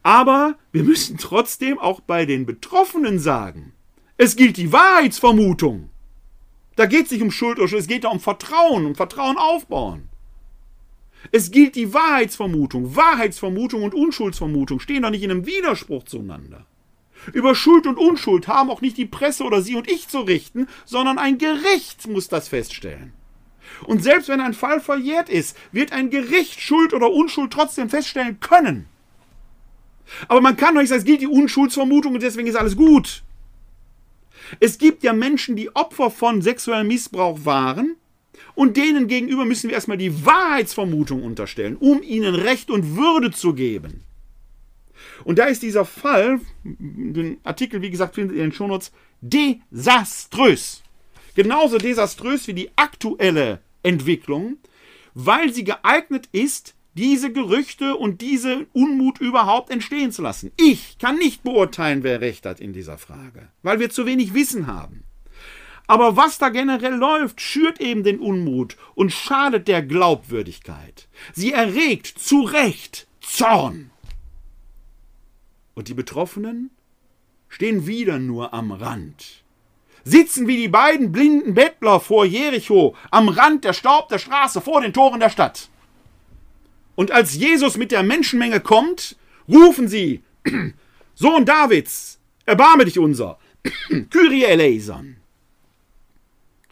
Aber wir müssen trotzdem auch bei den Betroffenen sagen, es gilt die Wahrheitsvermutung. Da geht es nicht um Schuld oder Schuld, es geht da um Vertrauen, um Vertrauen aufbauen. Es gilt die Wahrheitsvermutung. Wahrheitsvermutung und Unschuldsvermutung stehen doch nicht in einem Widerspruch zueinander. Über Schuld und Unschuld haben auch nicht die Presse oder Sie und ich zu richten, sondern ein Gericht muss das feststellen. Und selbst wenn ein Fall verjährt ist, wird ein Gericht Schuld oder Unschuld trotzdem feststellen können. Aber man kann doch nicht sagen, es gilt die Unschuldsvermutung und deswegen ist alles gut. Es gibt ja Menschen, die Opfer von sexuellem Missbrauch waren und denen gegenüber müssen wir erstmal die Wahrheitsvermutung unterstellen, um ihnen Recht und Würde zu geben. Und da ist dieser Fall, den Artikel, wie gesagt, findet ihr in den Shownotes, desaströs. Genauso desaströs wie die aktuelle Entwicklung, weil sie geeignet ist, diese Gerüchte und diese Unmut überhaupt entstehen zu lassen. Ich kann nicht beurteilen, wer recht hat in dieser Frage, weil wir zu wenig Wissen haben. Aber was da generell läuft, schürt eben den Unmut und schadet der Glaubwürdigkeit. Sie erregt zu Recht Zorn. Und die Betroffenen stehen wieder nur am Rand. Sitzen wie die beiden blinden Bettler vor Jericho am Rand der Staub der Straße vor den Toren der Stadt. Und als Jesus mit der Menschenmenge kommt, rufen sie, *clears throat* Sohn Davids, erbarme dich unser, *clears throat* Kyrie eleison.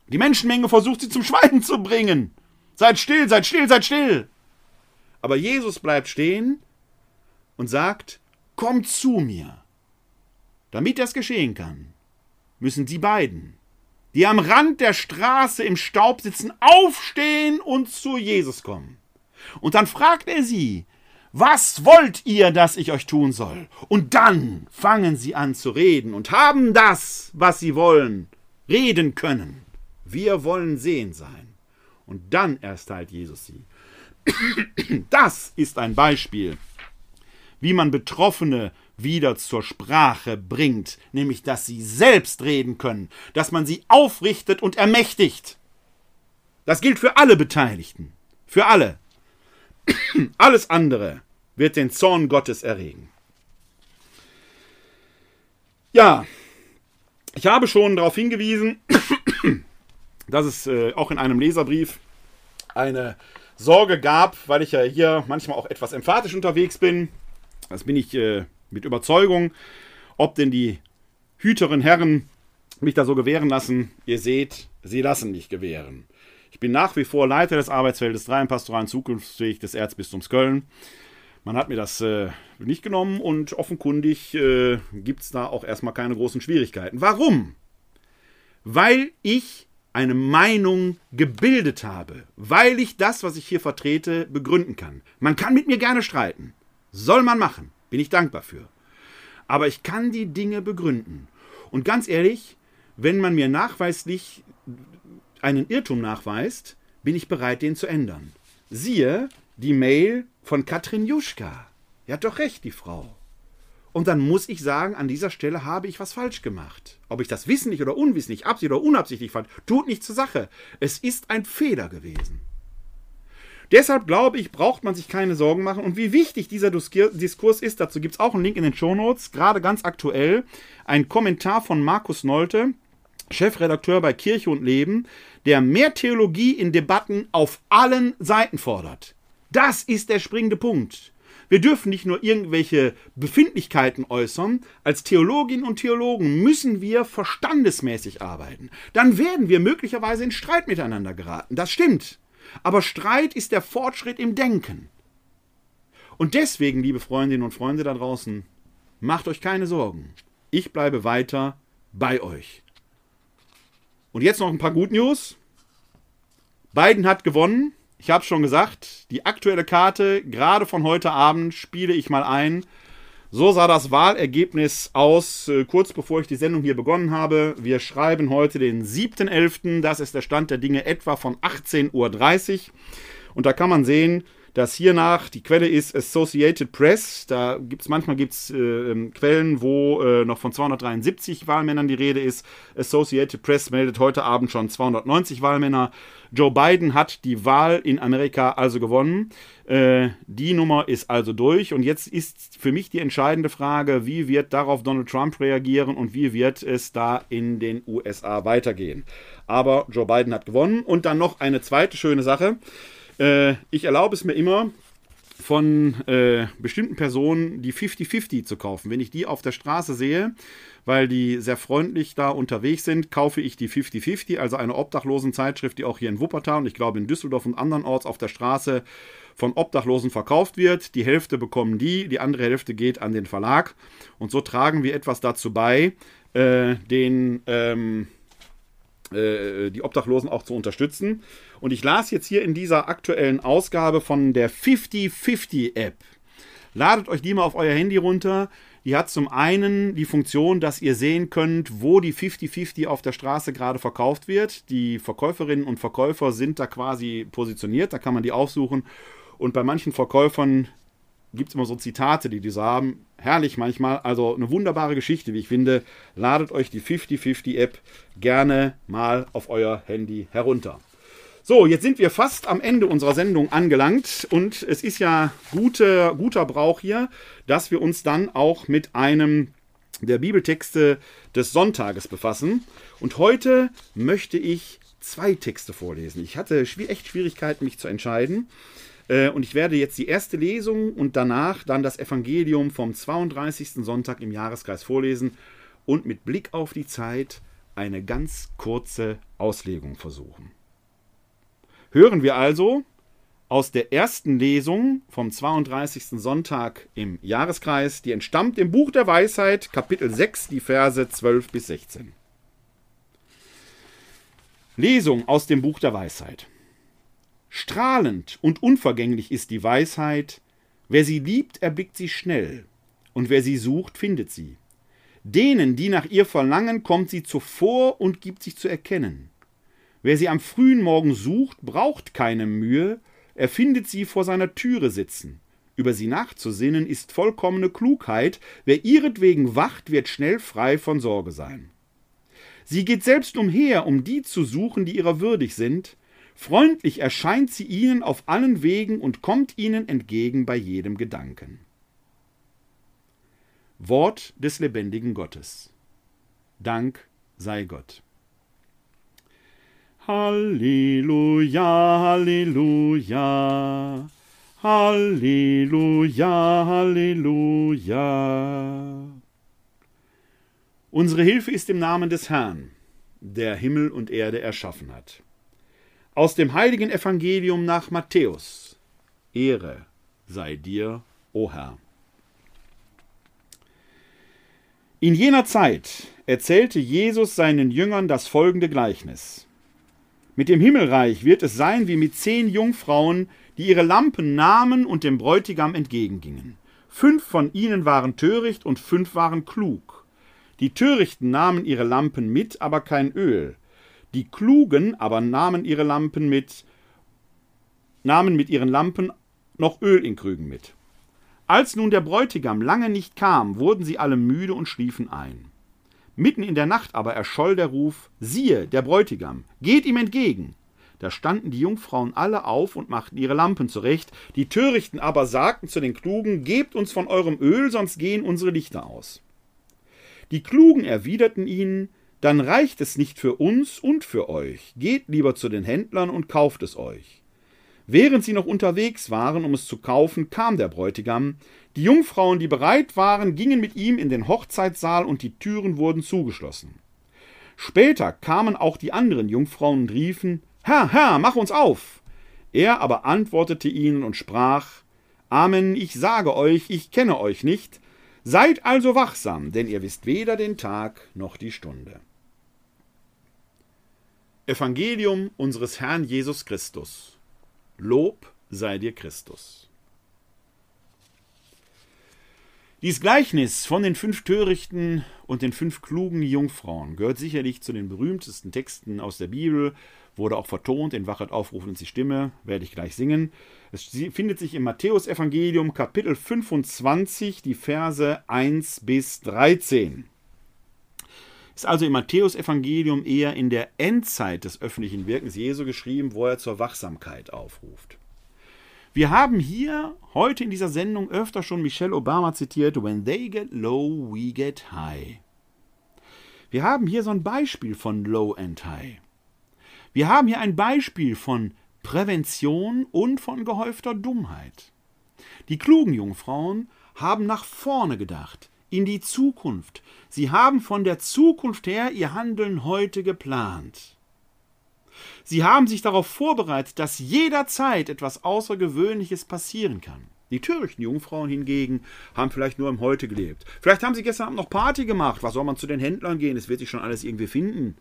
Die Menschenmenge versucht sie zum Schweigen zu bringen. Seid still, seid still, seid still. Aber Jesus bleibt stehen und sagt, kommt zu mir. Damit das geschehen kann, müssen die beiden, die am Rand der Straße im Staub sitzen, aufstehen und zu Jesus kommen. Und dann fragt er sie, was wollt ihr, dass ich euch tun soll? Und dann fangen sie an zu reden und haben das, was sie wollen, reden können. Wir wollen sehen sein. Und dann erst teilt Jesus sie. *clears throat* Das ist ein Beispiel, wie man Betroffene wieder zur Sprache bringt, nämlich dass sie selbst reden können, dass man sie aufrichtet und ermächtigt. Das gilt für alle Beteiligten, für alle. *clears throat* Alles andere wird den Zorn Gottes erregen. Ja, ich habe schon darauf hingewiesen, *clears throat* dass es äh, auch in einem Leserbrief eine Sorge gab, weil ich ja hier manchmal auch etwas emphatisch unterwegs bin. Das bin ich äh, mit Überzeugung. Ob denn die Hüterin Herren mich da so gewähren lassen, ihr seht, sie lassen mich gewähren. Ich bin nach wie vor Leiter des Arbeitsfeldes 3 im pastoralen Zukunftsweg des Erzbistums Köln. Man hat mir das äh, nicht genommen und offenkundig äh, gibt es da auch erstmal keine großen Schwierigkeiten. Warum? Weil ich eine Meinung gebildet habe, weil ich das, was ich hier vertrete, begründen kann. Man kann mit mir gerne streiten. Soll man machen. Bin ich dankbar für. Aber ich kann die Dinge begründen. Und ganz ehrlich, wenn man mir nachweislich einen Irrtum nachweist, bin ich bereit, den zu ändern. Siehe die Mail von Katrin Juschka. Er hat doch recht, die Frau. Und dann muss ich sagen, an dieser Stelle habe ich was falsch gemacht. Ob ich das wissentlich oder unwissentlich, absichtlich oder unabsichtlich fand, tut nichts zur Sache. Es ist ein Fehler gewesen. Deshalb glaube ich, braucht man sich keine Sorgen machen. Und wie wichtig dieser Diskurs ist, dazu gibt es auch einen Link in den Show Notes, gerade ganz aktuell. Ein Kommentar von Markus Nolte, Chefredakteur bei Kirche und Leben, der mehr Theologie in Debatten auf allen Seiten fordert. Das ist der springende Punkt. Wir dürfen nicht nur irgendwelche Befindlichkeiten äußern. Als Theologinnen und Theologen müssen wir verstandesmäßig arbeiten. Dann werden wir möglicherweise in Streit miteinander geraten. Das stimmt. Aber Streit ist der Fortschritt im Denken. Und deswegen, liebe Freundinnen und Freunde da draußen, macht euch keine Sorgen. Ich bleibe weiter bei euch. Und jetzt noch ein paar Good News. Biden hat gewonnen. Ich habe schon gesagt, die aktuelle Karte, gerade von heute Abend, spiele ich mal ein. So sah das Wahlergebnis aus, äh, kurz bevor ich die Sendung hier begonnen habe. Wir schreiben heute den 7.11. Das ist der Stand der Dinge etwa von 18.30 Uhr. Und da kann man sehen, dass hiernach die Quelle ist Associated Press. Da gibt es manchmal gibt's, äh, ähm, Quellen, wo äh, noch von 273 Wahlmännern die Rede ist. Associated Press meldet heute Abend schon 290 Wahlmänner. Joe Biden hat die Wahl in Amerika also gewonnen. Äh, die Nummer ist also durch. Und jetzt ist für mich die entscheidende Frage, wie wird darauf Donald Trump reagieren und wie wird es da in den USA weitergehen. Aber Joe Biden hat gewonnen. Und dann noch eine zweite schöne Sache. Äh, ich erlaube es mir immer, von äh, bestimmten Personen die 50-50 zu kaufen. Wenn ich die auf der Straße sehe, weil die sehr freundlich da unterwegs sind, kaufe ich die 50-50, also eine Obdachlosenzeitschrift, die auch hier in Wuppertal und ich glaube in Düsseldorf und andernorts auf der Straße von Obdachlosen verkauft wird. Die Hälfte bekommen die, die andere Hälfte geht an den Verlag. Und so tragen wir etwas dazu bei, äh, den, ähm, äh, die Obdachlosen auch zu unterstützen. Und ich las jetzt hier in dieser aktuellen Ausgabe von der 5050 App. Ladet euch die mal auf euer Handy runter. Die hat zum einen die Funktion, dass ihr sehen könnt, wo die 5050 auf der Straße gerade verkauft wird. Die Verkäuferinnen und Verkäufer sind da quasi positioniert, da kann man die aufsuchen. Und bei manchen Verkäufern gibt es immer so Zitate, die diese haben. Herrlich manchmal. Also eine wunderbare Geschichte, wie ich finde. Ladet euch die 50-50-App gerne mal auf euer Handy herunter. So, jetzt sind wir fast am Ende unserer Sendung angelangt und es ist ja gute, guter Brauch hier, dass wir uns dann auch mit einem der Bibeltexte des Sonntages befassen. Und heute möchte ich zwei Texte vorlesen. Ich hatte echt Schwierigkeiten, mich zu entscheiden. Äh, und ich werde jetzt die erste Lesung und danach dann das Evangelium vom 32. Sonntag im Jahreskreis vorlesen und mit Blick auf die Zeit eine ganz kurze Auslegung versuchen. Hören wir also aus der ersten Lesung vom 32. Sonntag im Jahreskreis, die entstammt im Buch der Weisheit, Kapitel 6, die Verse 12 bis 16. Lesung aus dem Buch der Weisheit. Strahlend und unvergänglich ist die Weisheit, wer sie liebt, erblickt sie schnell, und wer sie sucht, findet sie. Denen, die nach ihr verlangen, kommt sie zuvor und gibt sich zu erkennen. Wer sie am frühen Morgen sucht, braucht keine Mühe, er findet sie vor seiner Türe sitzen. Über sie nachzusinnen ist vollkommene Klugheit, wer ihretwegen wacht, wird schnell frei von Sorge sein. Sie geht selbst umher, um die zu suchen, die ihrer würdig sind, freundlich erscheint sie ihnen auf allen Wegen und kommt ihnen entgegen bei jedem Gedanken. Wort des lebendigen Gottes. Dank sei Gott. Halleluja, Halleluja, Halleluja, Halleluja. Unsere Hilfe ist im Namen des Herrn, der Himmel und Erde erschaffen hat. Aus dem heiligen Evangelium nach Matthäus. Ehre sei dir, o Herr. In jener Zeit erzählte Jesus seinen Jüngern das folgende Gleichnis. Mit dem Himmelreich wird es sein wie mit zehn Jungfrauen, die ihre Lampen nahmen und dem Bräutigam entgegengingen. Fünf von ihnen waren töricht und fünf waren klug. Die Törichten nahmen ihre Lampen mit, aber kein Öl. Die Klugen aber nahmen ihre Lampen mit, nahmen mit ihren Lampen noch Öl in Krügen mit. Als nun der Bräutigam lange nicht kam, wurden sie alle müde und schliefen ein. Mitten in der Nacht aber erscholl der Ruf Siehe, der Bräutigam, geht ihm entgegen. Da standen die Jungfrauen alle auf und machten ihre Lampen zurecht, die Törichten aber sagten zu den Klugen Gebt uns von eurem Öl, sonst gehen unsere Lichter aus. Die Klugen erwiderten ihnen Dann reicht es nicht für uns und für euch, geht lieber zu den Händlern und kauft es euch. Während sie noch unterwegs waren, um es zu kaufen, kam der Bräutigam. Die Jungfrauen, die bereit waren, gingen mit ihm in den Hochzeitssaal und die Türen wurden zugeschlossen. Später kamen auch die anderen Jungfrauen und riefen, Herr, Herr, mach uns auf! Er aber antwortete ihnen und sprach, Amen, ich sage euch, ich kenne euch nicht. Seid also wachsam, denn ihr wisst weder den Tag noch die Stunde. Evangelium unseres Herrn Jesus Christus Lob sei dir Christus. Dies Gleichnis von den fünf törichten und den fünf klugen Jungfrauen gehört sicherlich zu den berühmtesten Texten aus der Bibel, wurde auch vertont in Wachet aufrufen uns die Stimme, werde ich gleich singen. Es findet sich im Matthäusevangelium Kapitel 25, die Verse 1 bis 13 ist also im Matthäusevangelium eher in der Endzeit des öffentlichen Wirkens Jesu geschrieben, wo er zur Wachsamkeit aufruft. Wir haben hier heute in dieser Sendung öfter schon Michelle Obama zitiert, When they get low, we get high. Wir haben hier so ein Beispiel von Low and High. Wir haben hier ein Beispiel von Prävention und von gehäufter Dummheit. Die klugen Jungfrauen haben nach vorne gedacht in die Zukunft. Sie haben von der Zukunft her ihr Handeln heute geplant. Sie haben sich darauf vorbereitet, dass jederzeit etwas Außergewöhnliches passieren kann. Die törichten Jungfrauen hingegen haben vielleicht nur im Heute gelebt. Vielleicht haben sie gestern Abend noch Party gemacht. Was soll man zu den Händlern gehen? Es wird sich schon alles irgendwie finden.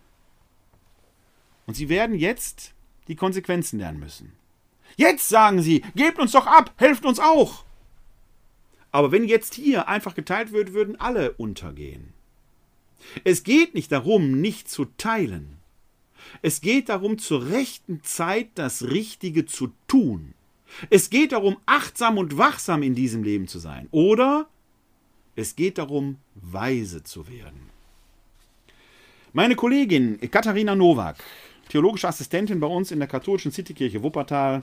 Und sie werden jetzt die Konsequenzen lernen müssen. Jetzt sagen sie, gebt uns doch ab, helft uns auch. Aber wenn jetzt hier einfach geteilt wird, würden alle untergehen. Es geht nicht darum, nicht zu teilen. Es geht darum, zur rechten Zeit das Richtige zu tun. Es geht darum, achtsam und wachsam in diesem Leben zu sein. Oder es geht darum, weise zu werden. Meine Kollegin Katharina Nowak, theologische Assistentin bei uns in der katholischen Citykirche Wuppertal,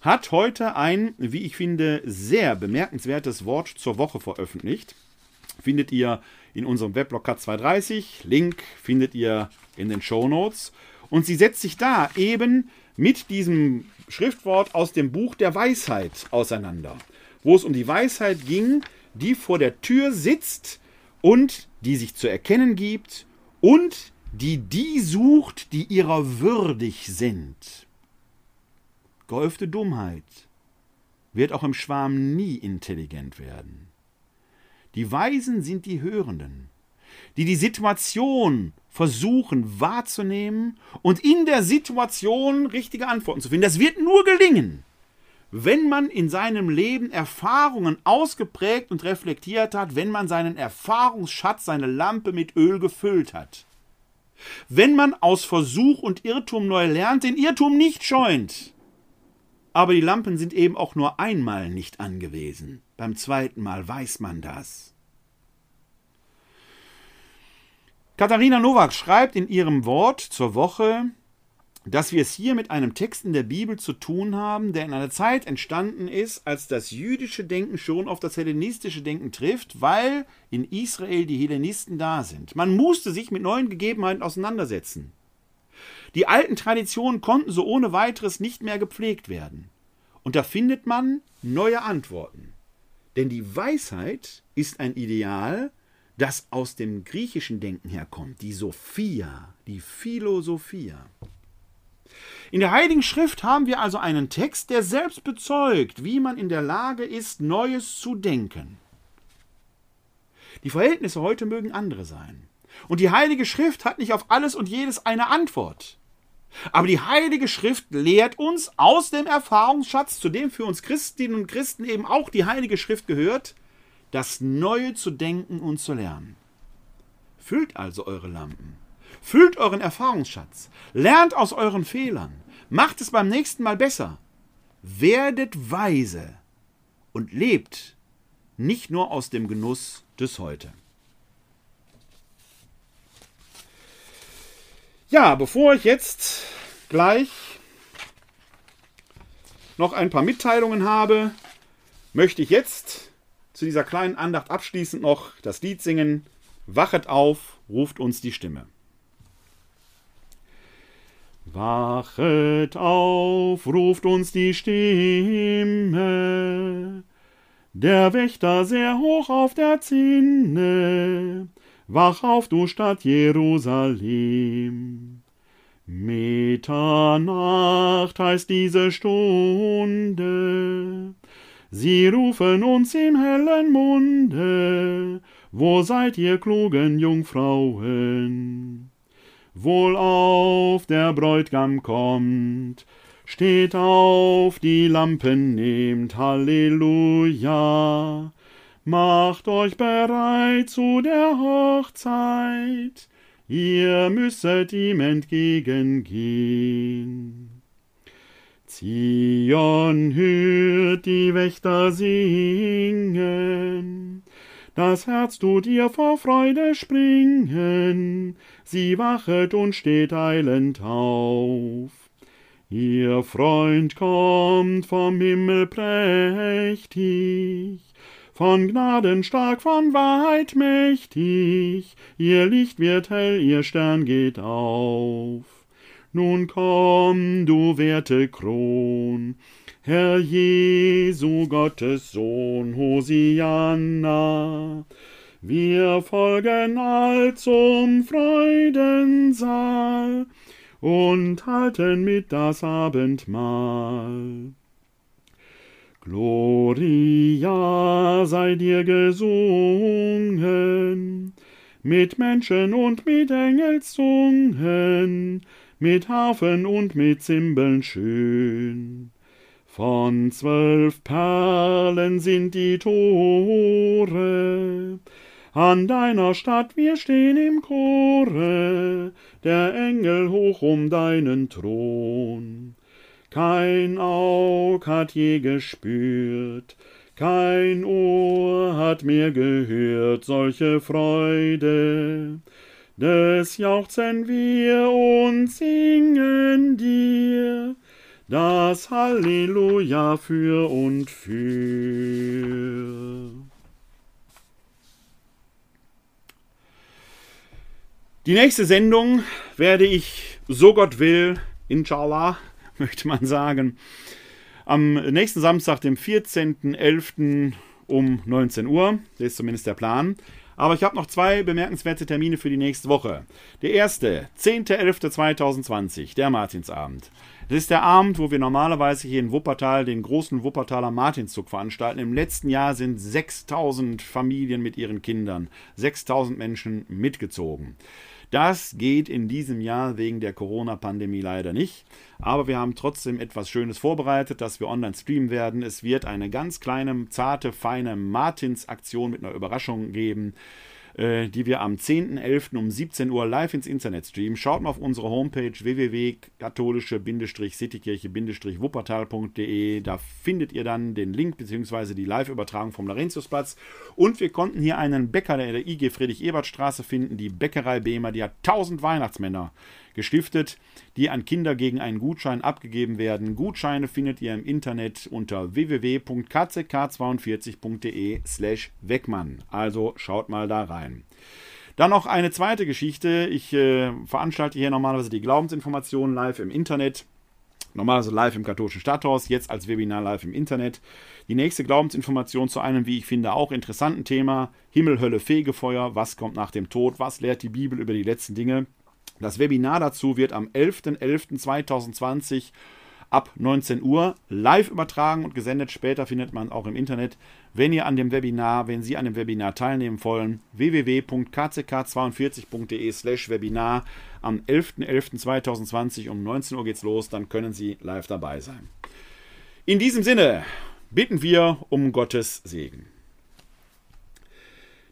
hat heute ein, wie ich finde, sehr bemerkenswertes Wort zur Woche veröffentlicht. Findet ihr in unserem Weblog K230. Link findet ihr in den Show Notes. Und sie setzt sich da eben mit diesem Schriftwort aus dem Buch der Weisheit auseinander, wo es um die Weisheit ging, die vor der Tür sitzt und die sich zu erkennen gibt und die die sucht, die ihrer würdig sind. Gehäufte Dummheit wird auch im Schwarm nie intelligent werden. Die Weisen sind die Hörenden, die die Situation versuchen wahrzunehmen und in der Situation richtige Antworten zu finden. Das wird nur gelingen, wenn man in seinem Leben Erfahrungen ausgeprägt und reflektiert hat, wenn man seinen Erfahrungsschatz, seine Lampe mit Öl gefüllt hat. Wenn man aus Versuch und Irrtum neu lernt, den Irrtum nicht scheunt. Aber die Lampen sind eben auch nur einmal nicht angewiesen. Beim zweiten Mal weiß man das. Katharina Nowak schreibt in ihrem Wort zur Woche, dass wir es hier mit einem Text in der Bibel zu tun haben, der in einer Zeit entstanden ist, als das jüdische Denken schon auf das hellenistische Denken trifft, weil in Israel die Hellenisten da sind. Man musste sich mit neuen Gegebenheiten auseinandersetzen. Die alten Traditionen konnten so ohne weiteres nicht mehr gepflegt werden. Und da findet man neue Antworten. Denn die Weisheit ist ein Ideal, das aus dem griechischen Denken herkommt, die Sophia, die Philosophia. In der Heiligen Schrift haben wir also einen Text, der selbst bezeugt, wie man in der Lage ist, Neues zu denken. Die Verhältnisse heute mögen andere sein. Und die Heilige Schrift hat nicht auf alles und jedes eine Antwort. Aber die Heilige Schrift lehrt uns aus dem Erfahrungsschatz, zu dem für uns Christinnen und Christen eben auch die Heilige Schrift gehört, das Neue zu denken und zu lernen. Füllt also eure Lampen. Füllt euren Erfahrungsschatz. Lernt aus euren Fehlern. Macht es beim nächsten Mal besser. Werdet weise und lebt nicht nur aus dem Genuss des Heute. Ja, bevor ich jetzt gleich noch ein paar Mitteilungen habe, möchte ich jetzt zu dieser kleinen Andacht abschließend noch das Lied singen. Wachet auf, ruft uns die Stimme. Wachet auf, ruft uns die Stimme. Der Wächter sehr hoch auf der Zinne. Wach auf, du Stadt Jerusalem. Mitternacht heißt diese Stunde. Sie rufen uns im hellen Munde, wo seid ihr klugen Jungfrauen? Wohl auf, der Bräut'gam kommt, steht auf, die Lampen nehmt, Halleluja. Macht euch bereit zu der Hochzeit, ihr müsset ihm entgegengehen. Zion hört die Wächter singen, das Herz tut ihr vor Freude springen, sie wachet und steht eilend auf. Ihr Freund kommt vom Himmel prächtig, von Gnaden stark, von Wahrheit mächtig, ihr Licht wird hell, ihr Stern geht auf. Nun komm, du werte Kron, Herr Jesu, Gottes Sohn, Hosianna. Wir folgen all zum Freudensaal und halten mit das Abendmahl. Gloria sei dir gesungen, mit Menschen und mit Engelszungen, mit Harfen und mit Zimbeln schön. Von zwölf Perlen sind die Tore, an deiner Stadt wir stehen im Chore, der Engel hoch um deinen Thron. Kein Aug hat je gespürt, kein Ohr hat mehr gehört solche Freude. Des jauchzen wir und singen dir das Halleluja für und für. Die nächste Sendung werde ich, so Gott will, inshallah, *laughs* möchte man sagen, am nächsten Samstag, dem 14.11. um 19 Uhr, das ist zumindest der Plan, aber ich habe noch zwei bemerkenswerte Termine für die nächste Woche. Der erste, 10.11.2020, der Martinsabend. Das ist der Abend, wo wir normalerweise hier in Wuppertal den großen Wuppertaler Martinszug veranstalten. Im letzten Jahr sind 6000 Familien mit ihren Kindern, 6000 Menschen mitgezogen. Das geht in diesem Jahr wegen der Corona-Pandemie leider nicht. Aber wir haben trotzdem etwas Schönes vorbereitet, das wir online streamen werden. Es wird eine ganz kleine, zarte, feine Martins-Aktion mit einer Überraschung geben die wir am 10.11. um 17 Uhr live ins Internet streamen. Schaut mal auf unsere Homepage www.katholische-citykirche-wuppertal.de. Da findet ihr dann den Link bzw. die Live-Übertragung vom Laurentiusplatz. Und wir konnten hier einen Bäcker der IG Friedrich-Ebert-Straße finden, die Bäckerei Behmer. Die hat 1000 Weihnachtsmänner gestiftet, die an Kinder gegen einen Gutschein abgegeben werden. Gutscheine findet ihr im Internet unter www.kck42.de slash Wegmann. Also schaut mal da rein. Dann noch eine zweite Geschichte. Ich äh, veranstalte hier normalerweise die Glaubensinformationen live im Internet. Normalerweise live im katholischen Stadthaus, jetzt als Webinar live im Internet. Die nächste Glaubensinformation zu einem, wie ich finde, auch interessanten Thema. Himmel, Hölle, Fegefeuer. Was kommt nach dem Tod? Was lehrt die Bibel über die letzten Dinge? Das Webinar dazu wird am 11.11.2020 ab 19 Uhr live übertragen und gesendet. Später findet man auch im Internet. Wenn ihr an dem Webinar, wenn Sie an dem Webinar teilnehmen wollen, www.kck42.de slash Webinar am 11.11.2020 um 19 Uhr geht's los, dann können Sie live dabei sein. In diesem Sinne bitten wir um Gottes Segen.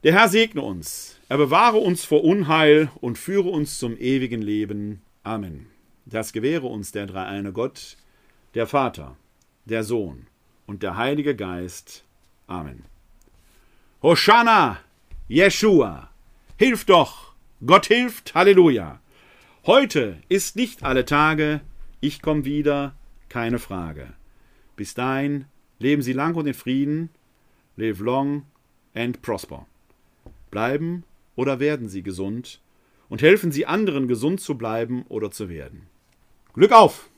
Der Herr segne uns er bewahre uns vor Unheil und führe uns zum ewigen Leben. Amen. Das gewähre uns der dreieine Gott, der Vater, der Sohn und der Heilige Geist. Amen. Hosanna, Jeshua, hilf doch, Gott hilft, Halleluja. Heute ist nicht alle Tage, ich komm wieder, keine Frage. Bis dahin leben Sie lang und in Frieden, live long and prosper. Bleiben oder werden sie gesund und helfen sie anderen gesund zu bleiben oder zu werden. Glück auf!